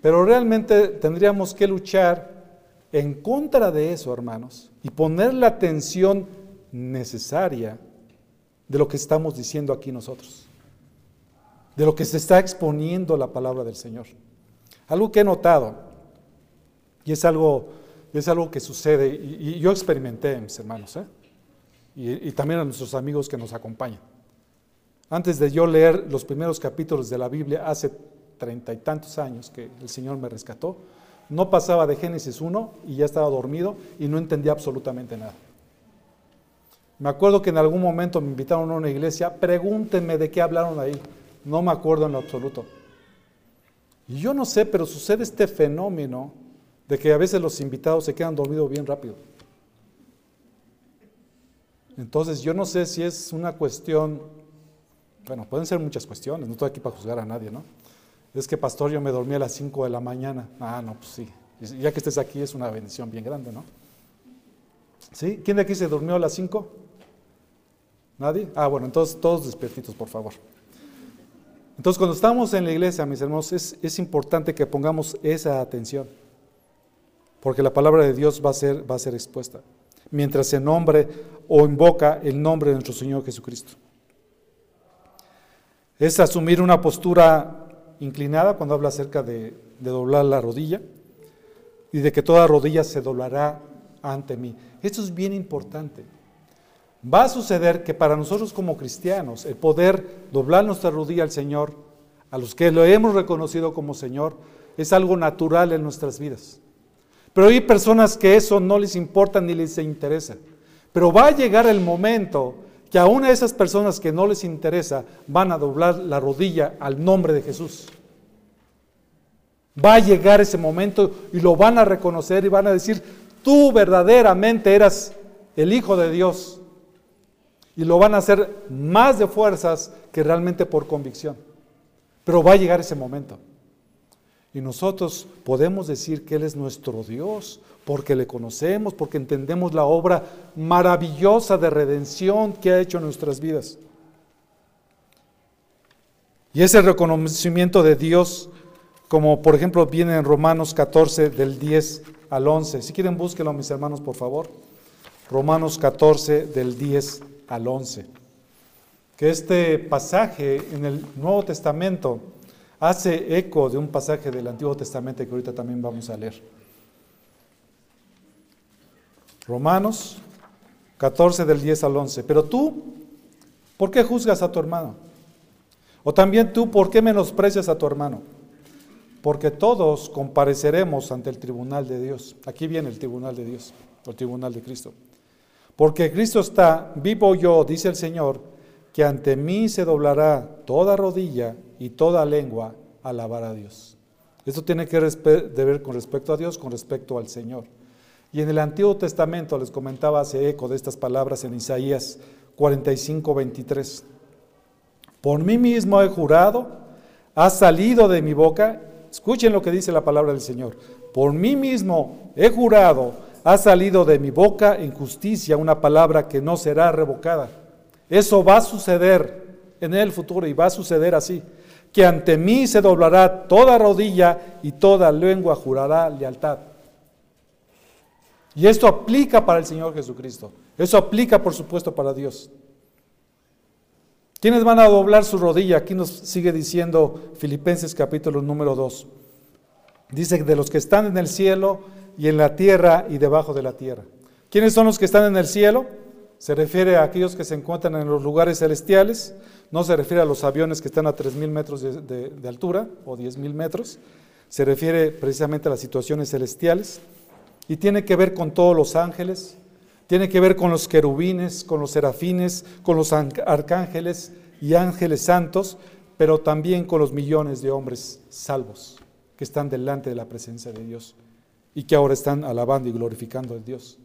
Pero realmente tendríamos que luchar en contra de eso, hermanos, y poner la atención necesaria de lo que estamos diciendo aquí nosotros, de lo que se está exponiendo la palabra del Señor. Algo que he notado, y es algo, es algo que sucede, y, yo experimenté, mis hermanos, ¿eh? y también a nuestros amigos que nos acompañan. Antes de yo leer los primeros capítulos de la Biblia, hace treinta y tantos años que el Señor me rescató, no pasaba de Génesis 1 y ya estaba dormido y no entendía absolutamente nada. Me acuerdo que en algún momento me invitaron a una iglesia, pregúntenme de qué hablaron ahí, no me acuerdo en lo absoluto. Y yo no sé, pero sucede este fenómeno de que a veces los invitados se quedan dormidos bien rápido. Entonces yo no sé si es una cuestión bueno, pueden ser muchas cuestiones, no estoy aquí para juzgar a nadie, ¿no? Es que, pastor, yo me dormí a las 5 de la mañana. Ah, no, pues sí. Ya que estés aquí es una bendición bien grande, ¿no? ¿Sí? ¿Quién de aquí se durmió a las 5? ¿Nadie? Ah, bueno, entonces todos despiertitos, por favor. Entonces, cuando estamos en la iglesia, mis hermanos, es, es, importante que pongamos esa atención, porque la palabra de Dios va a, ser, va a ser expuesta, mientras se nombre o invoca el nombre de nuestro Señor Jesucristo. Es asumir una postura inclinada cuando habla acerca de, doblar la rodilla y de que toda rodilla se doblará ante mí. Esto es bien importante. va a suceder que para nosotros como cristianos, el poder doblar nuestra rodilla al Señor, a los que lo hemos reconocido como Señor, es algo natural en nuestras vidas. Pero hay personas que eso no les importa ni les interesa. Pero va a llegar el momento que aún a esas personas que no les interesa van a doblar la rodilla al nombre de Jesús. Va a llegar ese momento y lo van a reconocer y van a decir, tú verdaderamente eras el Hijo de Dios. Y lo van a hacer más de fuerzas que realmente por convicción. Pero va a llegar ese momento. Y nosotros podemos decir que Él es nuestro Dios, porque le conocemos, porque entendemos la obra maravillosa de redención que ha hecho en nuestras vidas. Y ese reconocimiento de Dios, como por ejemplo viene en Romanos 14 del 10 al 11. Si quieren búsquenlo mis hermanos, por favor. Romanos 14 del 10 al 11. Que este pasaje en el Nuevo Testamento hace eco de un pasaje del Antiguo Testamento que ahorita también vamos a leer. Romanos 14 del 10 al 11. Pero tú, ¿por qué juzgas a tu hermano? O también tú, ¿por qué menosprecias a tu hermano? Porque todos compareceremos ante el tribunal de Dios. Aquí viene el tribunal de Dios, el tribunal de Cristo. Porque Cristo está, vivo yo, dice el Señor, que ante mí se doblará toda rodilla y toda lengua alabar a Dios. Esto tiene que ver con respecto a Dios, con respecto al Señor. Y en el Antiguo Testamento les comentaba hace eco de estas palabras en Isaías 45, 23. Por mí mismo he jurado, ha salido de mi boca, escuchen lo que dice la palabra del Señor, por mí mismo he jurado, ha salido de mi boca en justicia una palabra que no será revocada. Eso va a suceder en el futuro y va a suceder así que ante mí se doblará toda rodilla y toda lengua jurará lealtad. Y esto aplica para el Señor Jesucristo. Eso aplica, por supuesto, para Dios. ¿Quiénes van a doblar su rodilla? Aquí nos sigue diciendo Filipenses capítulo número 2. Dice de los que están en el cielo y en la tierra y debajo de la tierra. ¿Quiénes son los que están en el cielo? Se refiere a aquellos que se encuentran en los lugares celestiales no se refiere a los aviones que están a 3.000 metros de, altura o 10.000 metros, se refiere precisamente a las situaciones celestiales y tiene que ver con todos los ángeles, tiene que ver con los querubines, con los serafines, con los arcángeles y ángeles santos, pero también con los millones de hombres salvos que están delante de la presencia de Dios y que ahora están alabando y glorificando a Dios.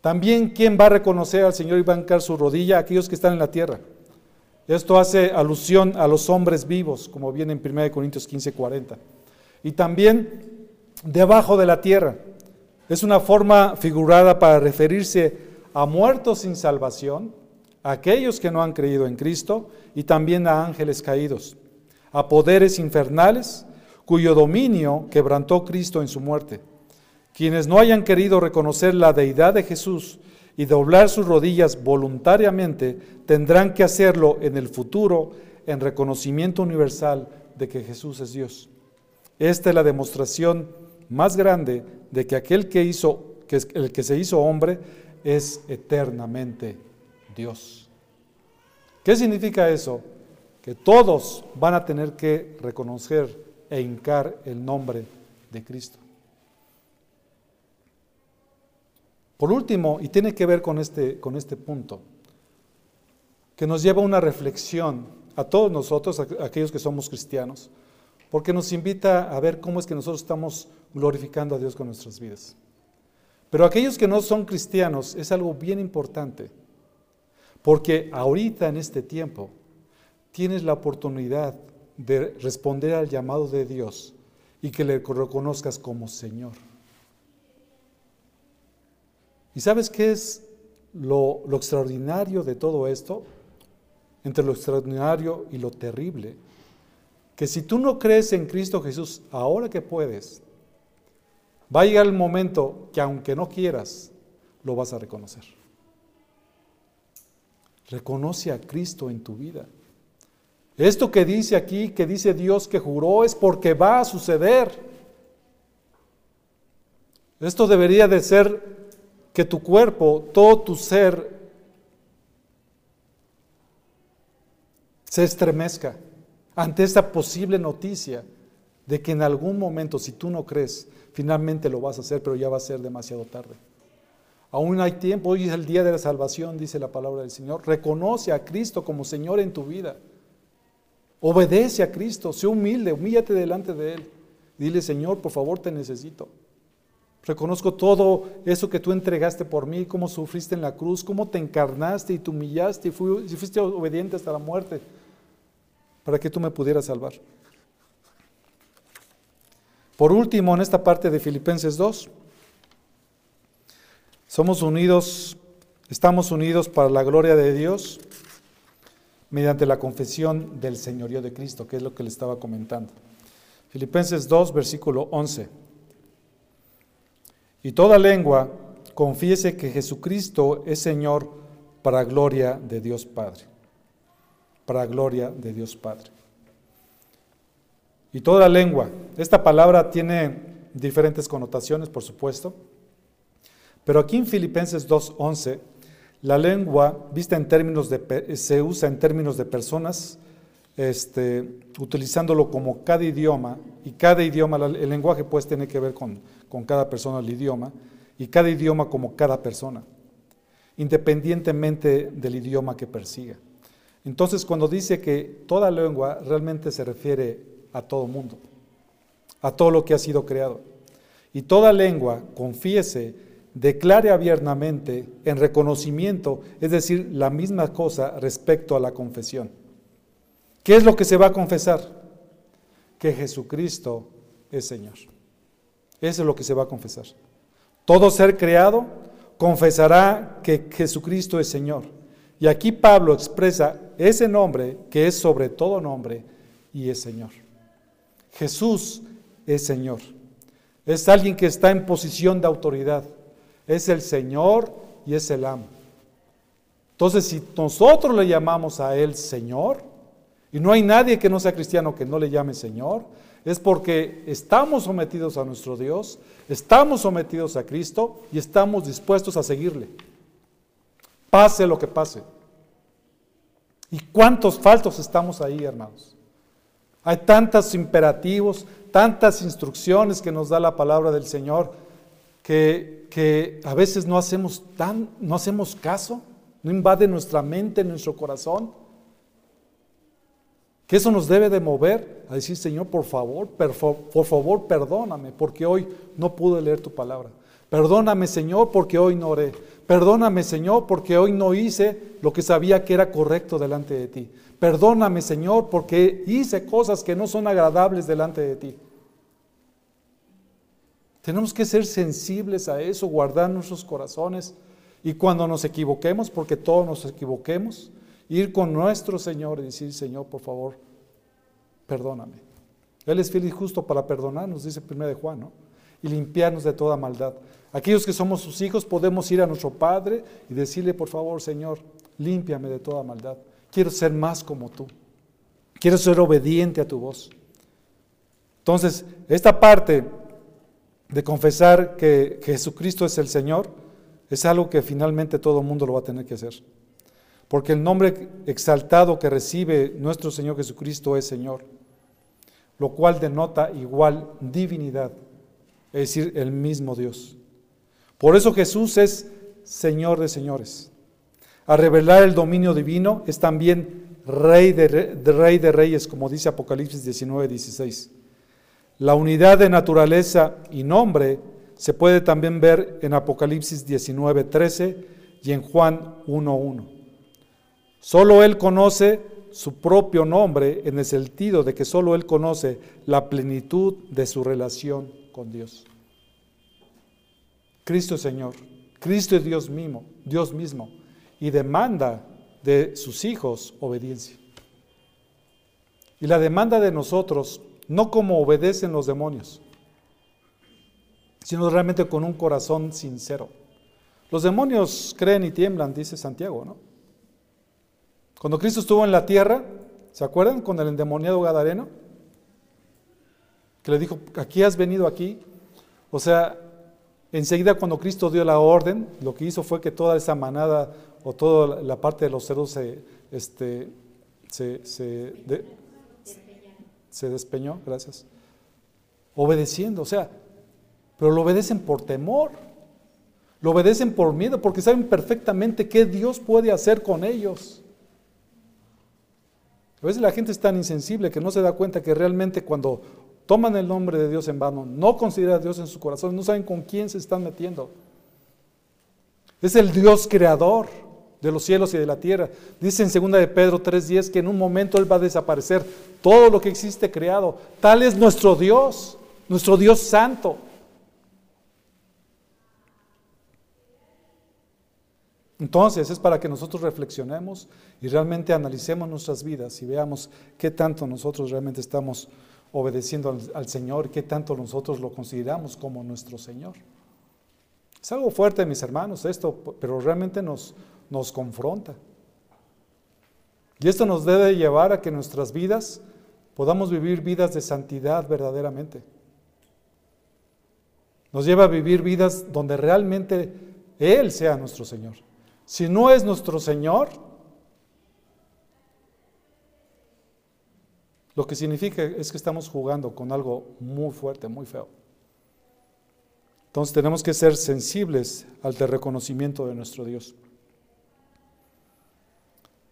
También, ¿quién va a reconocer al Señor y bancar su rodilla? Aquellos que están en la tierra. Esto hace alusión a los hombres vivos, como viene en 1 Corintios 15, 40. Y también debajo de la tierra. Es una forma figurada para referirse a muertos sin salvación, a aquellos que no han creído en Cristo y también a ángeles caídos, a poderes infernales cuyo dominio quebrantó Cristo en su muerte. Quienes no hayan querido reconocer la deidad de Jesús y doblar sus rodillas voluntariamente, tendrán que hacerlo en el futuro en reconocimiento universal de que Jesús es Dios. Esta es la demostración más grande de que aquel que hizo, que el que se hizo hombre, es eternamente Dios. ¿Qué significa eso? Que todos van a tener que reconocer e hincar el nombre de Cristo. Por último, y tiene que ver con este, con este punto, que nos lleva a una reflexión a todos nosotros, a aquellos que somos cristianos, porque nos invita a ver cómo es que nosotros estamos glorificando a Dios con nuestras vidas. Pero aquellos que no son cristianos es algo bien importante, porque ahorita en este tiempo tienes la oportunidad de responder al llamado de Dios y que le reconozcas como Señor. ¿Y sabes qué es lo, extraordinario de todo esto? Entre lo extraordinario y lo terrible. Que si tú no crees en Cristo Jesús, ahora que puedes, Va a llegar el momento que aunque no quieras, lo vas a reconocer. Reconoce a Cristo en tu vida. Esto que dice aquí, que dice Dios que juró, es porque va a suceder. Esto debería de ser que tu cuerpo, todo tu ser, se estremezca ante esta posible noticia de que en algún momento, si tú no crees, finalmente lo vas a hacer, pero ya va a ser demasiado tarde. Aún hay tiempo, hoy es el día de la salvación, dice la palabra del Señor. Reconoce a Cristo como Señor en tu vida. Obedece a Cristo, sé humilde, humíllate delante de Él. Dile, Señor, por favor, te necesito. Reconozco todo eso que tú entregaste por mí, cómo sufriste en la cruz, cómo te encarnaste y te humillaste y fuiste obediente hasta la muerte para que tú me pudieras salvar. Por último, en esta parte de Filipenses 2, somos unidos, estamos unidos para la gloria de Dios mediante la confesión del señorío de Cristo, que es lo que le estaba comentando. Filipenses 2, versículo 11. Y toda lengua confiese que Jesucristo es Señor para gloria de Dios Padre. Para gloria de Dios Padre. Y toda lengua. Esta palabra tiene diferentes connotaciones, por supuesto. Pero aquí en Filipenses 2.11, la lengua vista en términos de, se usa en términos de personas, este, utilizándolo como cada idioma, y cada idioma, el lenguaje pues tiene que ver con, con cada persona el idioma, y cada idioma como cada persona, independientemente del idioma que persiga. Entonces, cuando dice que toda lengua realmente se refiere a todo mundo, a todo lo que ha sido creado. Y toda lengua confiese declare abiertamente en reconocimiento, es decir, la misma cosa respecto a la confesión. ¿Qué es lo que se va a confesar? Que Jesucristo es Señor. Eso es lo que se va a confesar. Todo ser creado confesará que Jesucristo es Señor. Y aquí Pablo expresa ese nombre que es sobre todo nombre y es Señor. Jesús es Señor. Es alguien que está en posición de autoridad es el Señor y es el amo. Entonces, si nosotros le llamamos a Él Señor, y no hay nadie que no sea cristiano que no le llame Señor, es porque estamos sometidos a nuestro Dios, estamos sometidos a Cristo y estamos dispuestos a seguirle. Pase lo que pase. ¿Y cuántos faltos estamos ahí, hermanos? Hay tantos imperativos, tantas instrucciones que nos da la palabra del Señor que, a veces no hacemos, tan, no hacemos caso, no invade nuestra mente, nuestro corazón. Que eso nos debe de mover a decir, Señor, por favor, por favor, perdóname, porque hoy no pude leer tu palabra. Perdóname, Señor, porque hoy no oré. Perdóname, Señor, porque hoy no hice lo que sabía que era correcto delante de ti. Perdóname, Señor, porque hice cosas que no son agradables delante de ti. Tenemos que ser sensibles a eso, guardar nuestros corazones y cuando nos equivoquemos, porque todos nos equivoquemos, ir con nuestro Señor y decir, Señor, por favor, perdóname. Él es fiel y justo para perdonarnos, dice 1 de Juan, ¿no? Y limpiarnos de toda maldad. Aquellos que somos sus hijos podemos ir a nuestro Padre y decirle, por favor, Señor, límpiame de toda maldad. Quiero ser más como tú. Quiero ser obediente a tu voz. Entonces, esta parte de confesar que Jesucristo es el Señor, es algo que finalmente todo el mundo lo va a tener que hacer. Porque el nombre exaltado que recibe nuestro Señor Jesucristo es Señor, lo cual denota igual divinidad, es decir, el mismo Dios. Por eso Jesús es Señor de señores. A revelar el dominio divino es también Rey de, rey de Reyes, como dice Apocalipsis 19, 16. La unidad de naturaleza y nombre se puede también ver en Apocalipsis 19:13 y en Juan 1:1. Solo Él conoce su propio nombre en el sentido de que solo Él conoce la plenitud de su relación con Dios. Cristo Señor, Cristo es Dios mismo, Dios mismo, y demanda de sus hijos obediencia. Y la demanda de nosotros no como obedecen los demonios, sino realmente con un corazón sincero. Los demonios creen y tiemblan, dice Santiago, ¿no? Cuando Cristo estuvo en la tierra, ¿se acuerdan con el endemoniado Gadareno? Que le dijo, aquí has venido aquí. O sea, enseguida cuando Cristo dio la orden, lo que hizo fue que toda esa manada o toda la parte de los cerdos se, este, se, se despeñó, gracias. Obedeciendo, o sea, pero lo obedecen por temor, lo obedecen por miedo, porque saben perfectamente qué Dios puede hacer con ellos. A veces la gente es tan insensible que no se da cuenta que realmente cuando toman el nombre de Dios en vano, no consideran a Dios en su corazón, no saben con quién se están metiendo. Es el Dios creador de los cielos y de la tierra. Dice en 2 de Pedro 3:10 que en un momento Él va a desaparecer todo lo que existe creado. Tal es nuestro Dios, nuestro Dios santo. Entonces es para que nosotros reflexionemos y realmente analicemos nuestras vidas y veamos qué tanto nosotros realmente estamos obedeciendo al, Señor, qué tanto nosotros lo consideramos como nuestro Señor. Es algo fuerte, mis hermanos, esto, pero realmente nos, nos confronta. Y esto nos debe llevar a que nuestras vidas podamos vivir vidas de santidad verdaderamente. Nos lleva a vivir vidas donde realmente Él sea nuestro Señor. Si no es nuestro Señor, lo que significa es que estamos jugando con algo muy fuerte, muy feo. Entonces tenemos que ser sensibles al reconocimiento de nuestro Dios.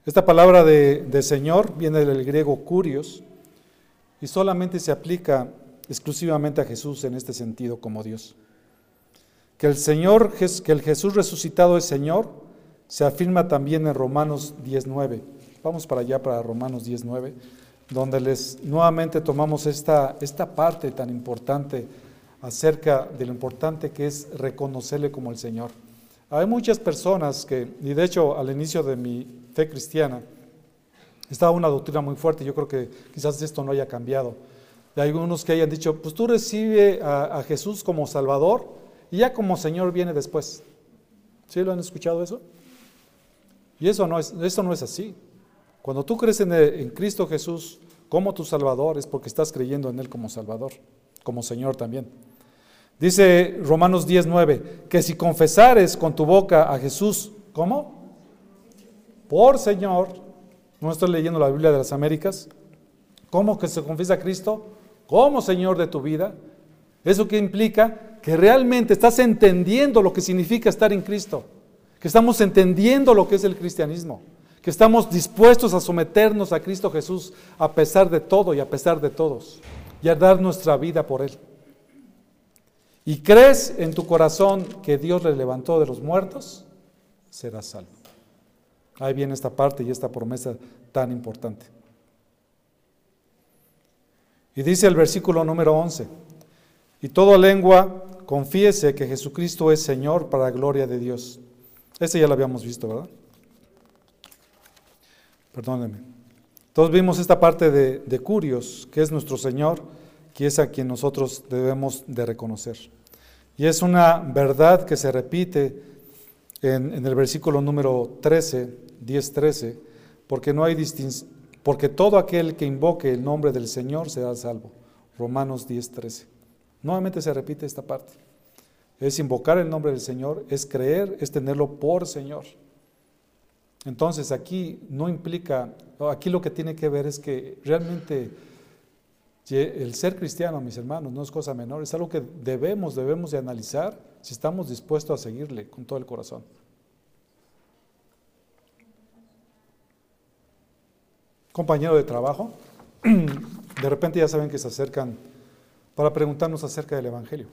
Esta palabra de, de, Señor viene del griego curios y solamente se aplica exclusivamente a Jesús en este sentido como Dios. Que el Señor, que el Jesús resucitado es Señor, se afirma también en Romanos 19. Vamos para allá, para Romanos 19, donde les nuevamente tomamos esta, esta parte tan importante acerca de lo importante que es reconocerle como el Señor. Hay muchas personas que, y de hecho al inicio de mi fe cristiana, estaba una doctrina muy fuerte, yo creo que quizás esto no haya cambiado. Hay algunos que hayan dicho, pues tú recibe a, Jesús como Salvador y ya como Señor viene después. ¿Sí lo han escuchado eso? Y eso no es, eso no es así. Cuando tú crees en, en Cristo Jesús como tu Salvador es porque estás creyendo en Él como Salvador, como Señor también. Dice Romanos 10:9 que si confesares con tu boca a Jesús, ¿cómo? Por Señor, no estoy leyendo la Biblia de las Américas, ¿cómo que se confiesa a Cristo como Señor de tu vida? ¿Eso qué implica? Que realmente estás entendiendo lo que significa estar en Cristo que estamos entendiendo lo que es el cristianismo, que estamos dispuestos a someternos a Cristo Jesús a pesar de todo y a pesar de todos, y a dar nuestra vida por Él. Y crees en tu corazón que Dios le levantó de los muertos, serás salvo. Ahí viene esta parte y esta promesa tan importante. Y dice el versículo número 11, y toda lengua confiese que Jesucristo es Señor para gloria de Dios. Este ya lo habíamos visto, ¿verdad? Perdónenme. Todos vimos esta parte de, Curios, que es nuestro Señor, que es a quien nosotros debemos de reconocer. Y es una verdad que se repite en, en el versículo número 13, 10, 13, porque no hay distinción, porque todo aquel que invoque el nombre del Señor será salvo. Romanos 10, 13. Nuevamente se repite esta parte es invocar el nombre del Señor, es creer, es tenerlo por Señor. Entonces aquí no implica, aquí lo que tiene que ver es que realmente el ser cristiano, mis hermanos, no es cosa menor, es algo que debemos, debemos de analizar si estamos dispuestos a seguirle con todo el corazón. Compañero de trabajo, de repente ya saben que se acercan para preguntarnos acerca del Evangelio.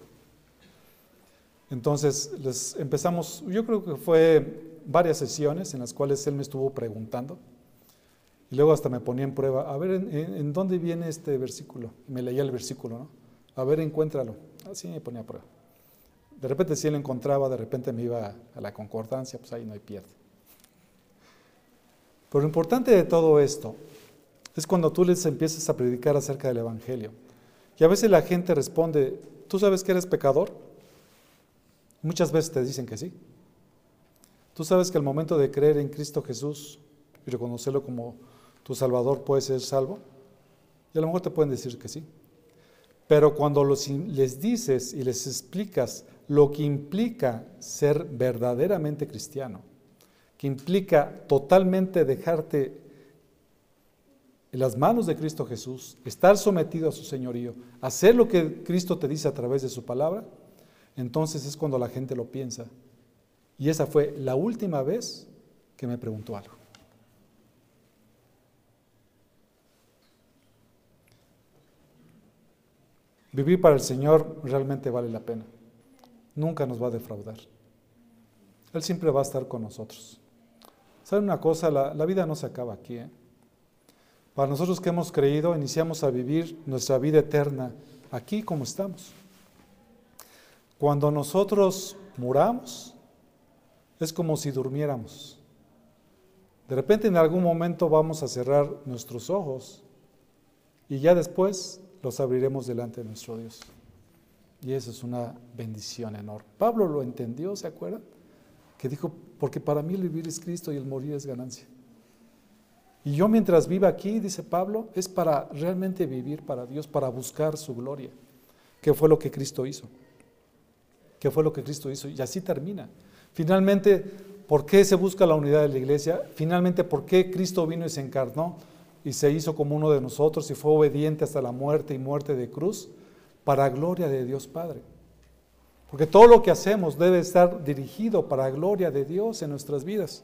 Entonces, les empezamos, yo creo que fue varias sesiones en las cuales él me estuvo preguntando. Y luego hasta me ponía en prueba, a ver, ¿en, dónde viene este versículo? Me leía el versículo, ¿no? A ver, encuéntralo. Así me ponía a prueba. De repente si él encontraba, de repente me iba a la concordancia, pues ahí no hay pierde. Pero lo importante de todo esto es cuando tú les empiezas a predicar acerca del Evangelio. Y a veces la gente responde, ¿tú sabes que eres pecador? Muchas veces te dicen que sí. Tú sabes que al momento de creer en Cristo Jesús y reconocerlo como tu Salvador puedes ser salvo. Y a lo mejor te pueden decir que sí. Pero cuando les dices y les explicas lo que implica ser verdaderamente cristiano, que implica totalmente dejarte en las manos de Cristo Jesús, estar sometido a su señorío, hacer lo que Cristo te dice a través de su palabra, entonces es cuando la gente lo piensa. Y esa fue la última vez que me preguntó algo. Vivir para el Señor realmente vale la pena. Nunca nos va a defraudar. Él siempre va a estar con nosotros. ¿Saben una cosa? La, vida no se acaba aquí. ¿eh? Para nosotros que hemos creído, iniciamos a vivir nuestra vida eterna aquí como estamos. Cuando nosotros muramos, es como si durmiéramos. De repente en algún momento vamos a cerrar nuestros ojos y ya después los abriremos delante de nuestro Dios. Y eso es una bendición enorme. Pablo lo entendió, ¿se acuerdan? Que dijo, porque para mí el vivir es Cristo y el morir es ganancia. Y yo mientras viva aquí, dice Pablo, es para realmente vivir para Dios, para buscar su gloria, que fue lo que Cristo hizo. Que fue lo que Cristo hizo. Y así termina. Finalmente, ¿por qué se busca la unidad de la iglesia? Finalmente, ¿por qué Cristo vino y se encarnó y se hizo como uno de nosotros y fue obediente hasta la muerte y muerte de cruz? Para gloria de Dios Padre. Porque todo lo que hacemos debe estar dirigido para gloria de Dios en nuestras vidas.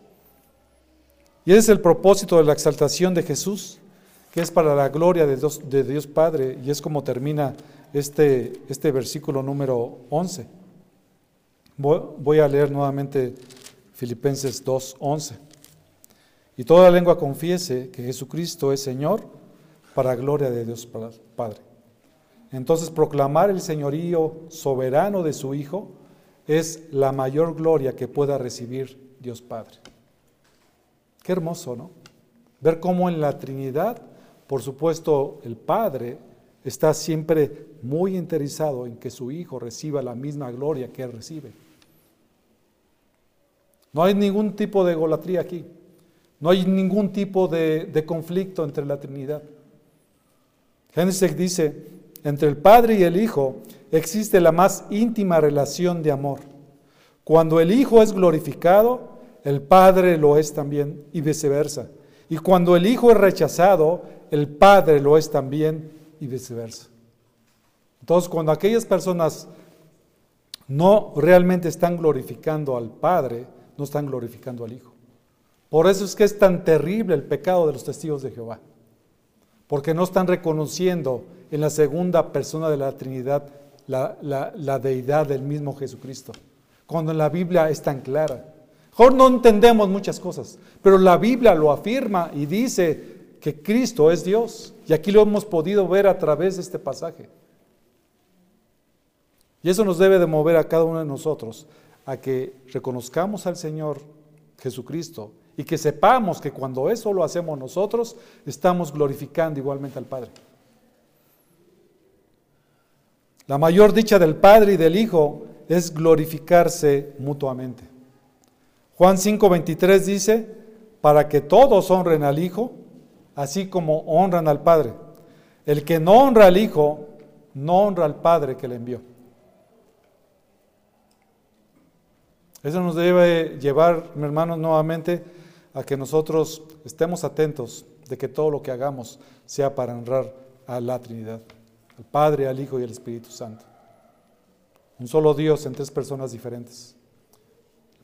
Y ese es el propósito de la exaltación de Jesús, que es para la gloria de Dios, Padre, y es como termina este, este versículo número 11. Voy, a leer nuevamente Filipenses 2.11. Y toda lengua confiese que Jesucristo es Señor para gloria de Dios Padre. Entonces proclamar el señorío soberano de su Hijo es la mayor gloria que pueda recibir Dios Padre. Qué hermoso, ¿no? Ver cómo en la Trinidad, por supuesto, el Padre está siempre muy interesado en que su Hijo reciba la misma gloria que Él recibe. No hay ningún tipo de egolatría aquí. No hay ningún tipo de, de conflicto entre la Trinidad. Génesis dice, entre el Padre y el Hijo existe la más íntima relación de amor. Cuando el Hijo es glorificado, el Padre lo es también y viceversa. Y cuando el Hijo es rechazado, el Padre lo es también y viceversa. Entonces, cuando aquellas personas no realmente están glorificando al Padre, no están glorificando al Hijo. Por eso es que es tan terrible el pecado de los testigos de Jehová, porque no están reconociendo en la segunda persona de la Trinidad la, deidad del mismo Jesucristo, cuando en la Biblia es tan clara. Mejor no entendemos muchas cosas, pero la Biblia lo afirma y dice que Cristo es Dios. Y aquí lo hemos podido ver a través de este pasaje. Y eso nos debe de mover a cada uno de nosotros a que reconozcamos al Señor Jesucristo y que sepamos que cuando eso lo hacemos nosotros, estamos glorificando igualmente al Padre. La mayor dicha del Padre y del Hijo es glorificarse mutuamente. Juan 5:23 dice, para que todos honren al Hijo, así como honran al Padre. El que no honra al Hijo, no honra al Padre que le envió. Eso nos debe llevar, hermanos, nuevamente a que nosotros estemos atentos de que todo lo que hagamos sea para honrar a la Trinidad, al Padre, al Hijo y al Espíritu Santo. Un solo Dios en tres personas diferentes.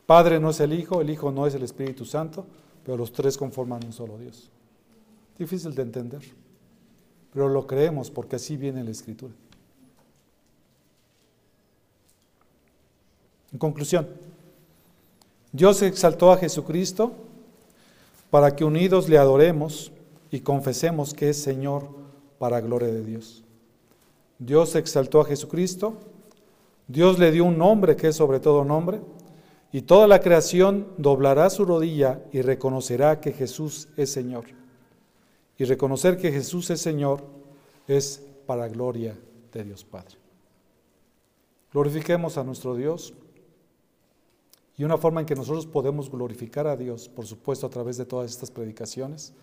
Padre no es el Hijo, el Hijo no es el Espíritu Santo, pero los tres conforman un solo Dios. Difícil de entender, pero lo creemos porque así viene la Escritura. En conclusión, Dios exaltó a Jesucristo para que unidos le adoremos y confesemos que es Señor para gloria de Dios. Dios exaltó a Jesucristo, Dios le dio un nombre que es sobre todo nombre, y toda la creación doblará su rodilla y reconocerá que Jesús es Señor. Y reconocer que Jesús es Señor es para gloria de Dios Padre. Glorifiquemos a nuestro Dios. Y una forma en que nosotros podemos glorificar a Dios, por supuesto, a través de todas estas predicaciones,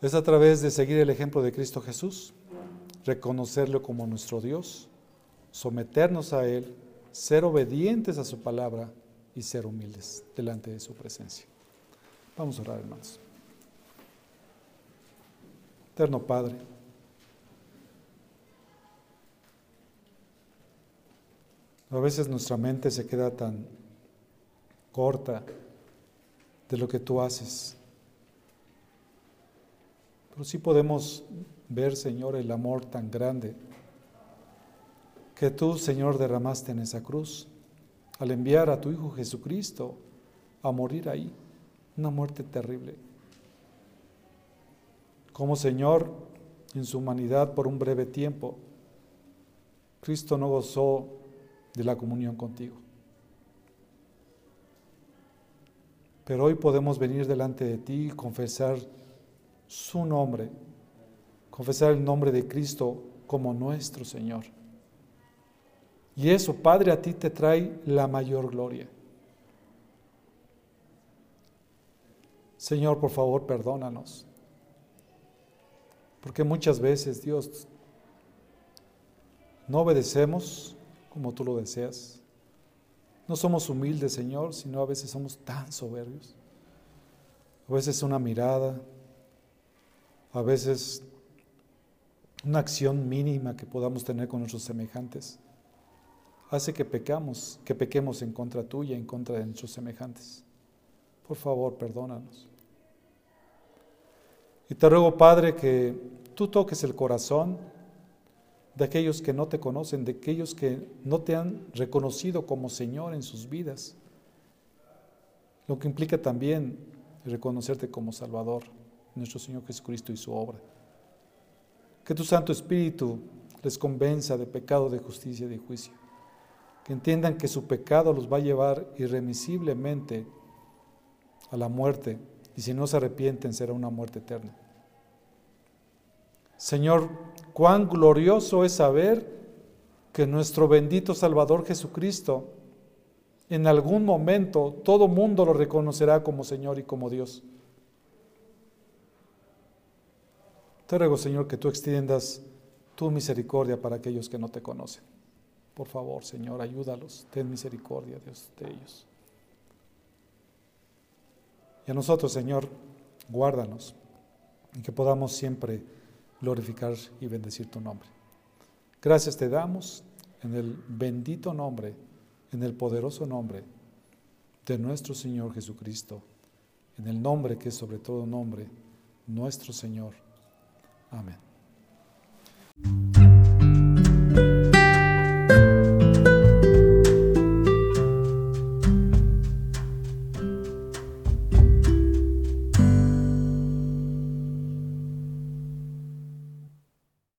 es a través de seguir el ejemplo de Cristo Jesús, reconocerlo como nuestro Dios, someternos a Él, ser obedientes a su palabra y ser humildes delante de su presencia. Vamos a orar, hermanos. Eterno Padre, a veces nuestra mente se queda tan corta de lo que tú haces. Pero sí podemos ver, Señor, el amor tan grande que tú, Señor, derramaste en esa cruz al enviar a tu Hijo Jesucristo a morir ahí, una muerte terrible. Como Señor, en su humanidad por un breve tiempo, Cristo no gozó de la comunión contigo. Pero hoy podemos venir delante de ti y confesar su nombre, confesar el nombre de Cristo como nuestro Señor. Y eso, Padre, a ti te trae la mayor gloria. Señor, por favor, perdónanos. Porque muchas veces, Dios, no obedecemos como tú lo deseas. No somos humildes, Señor, sino a veces somos tan soberbios. A veces una mirada, a veces una acción mínima que podamos tener con nuestros semejantes hace que pecamos, que pequemos en contra tuya, en contra de nuestros semejantes. Por favor, perdónanos. Y te ruego, Padre, que tú toques el corazón de aquellos que no te conocen, de aquellos que no te han reconocido como Señor en sus vidas. Lo que implica también reconocerte como Salvador, nuestro Señor Jesucristo y su obra. Que tu Santo Espíritu les convenza de pecado, de justicia y de juicio que entiendan que su pecado los va a llevar irremisiblemente a la muerte y si no se arrepienten será una muerte eterna. Señor, cuán glorioso es saber que nuestro bendito Salvador Jesucristo, en algún momento todo mundo lo reconocerá como Señor y como Dios. Te ruego, Señor, que tú extiendas tu misericordia para aquellos que no te conocen. Por favor, Señor, ayúdalos. Ten misericordia, Dios, de ellos. Y a nosotros, Señor, guárdanos y que podamos siempre glorificar y bendecir tu nombre. Gracias te damos en el bendito nombre, en el poderoso nombre de nuestro Señor Jesucristo, en el nombre que es sobre todo nombre, nuestro Señor. Amén.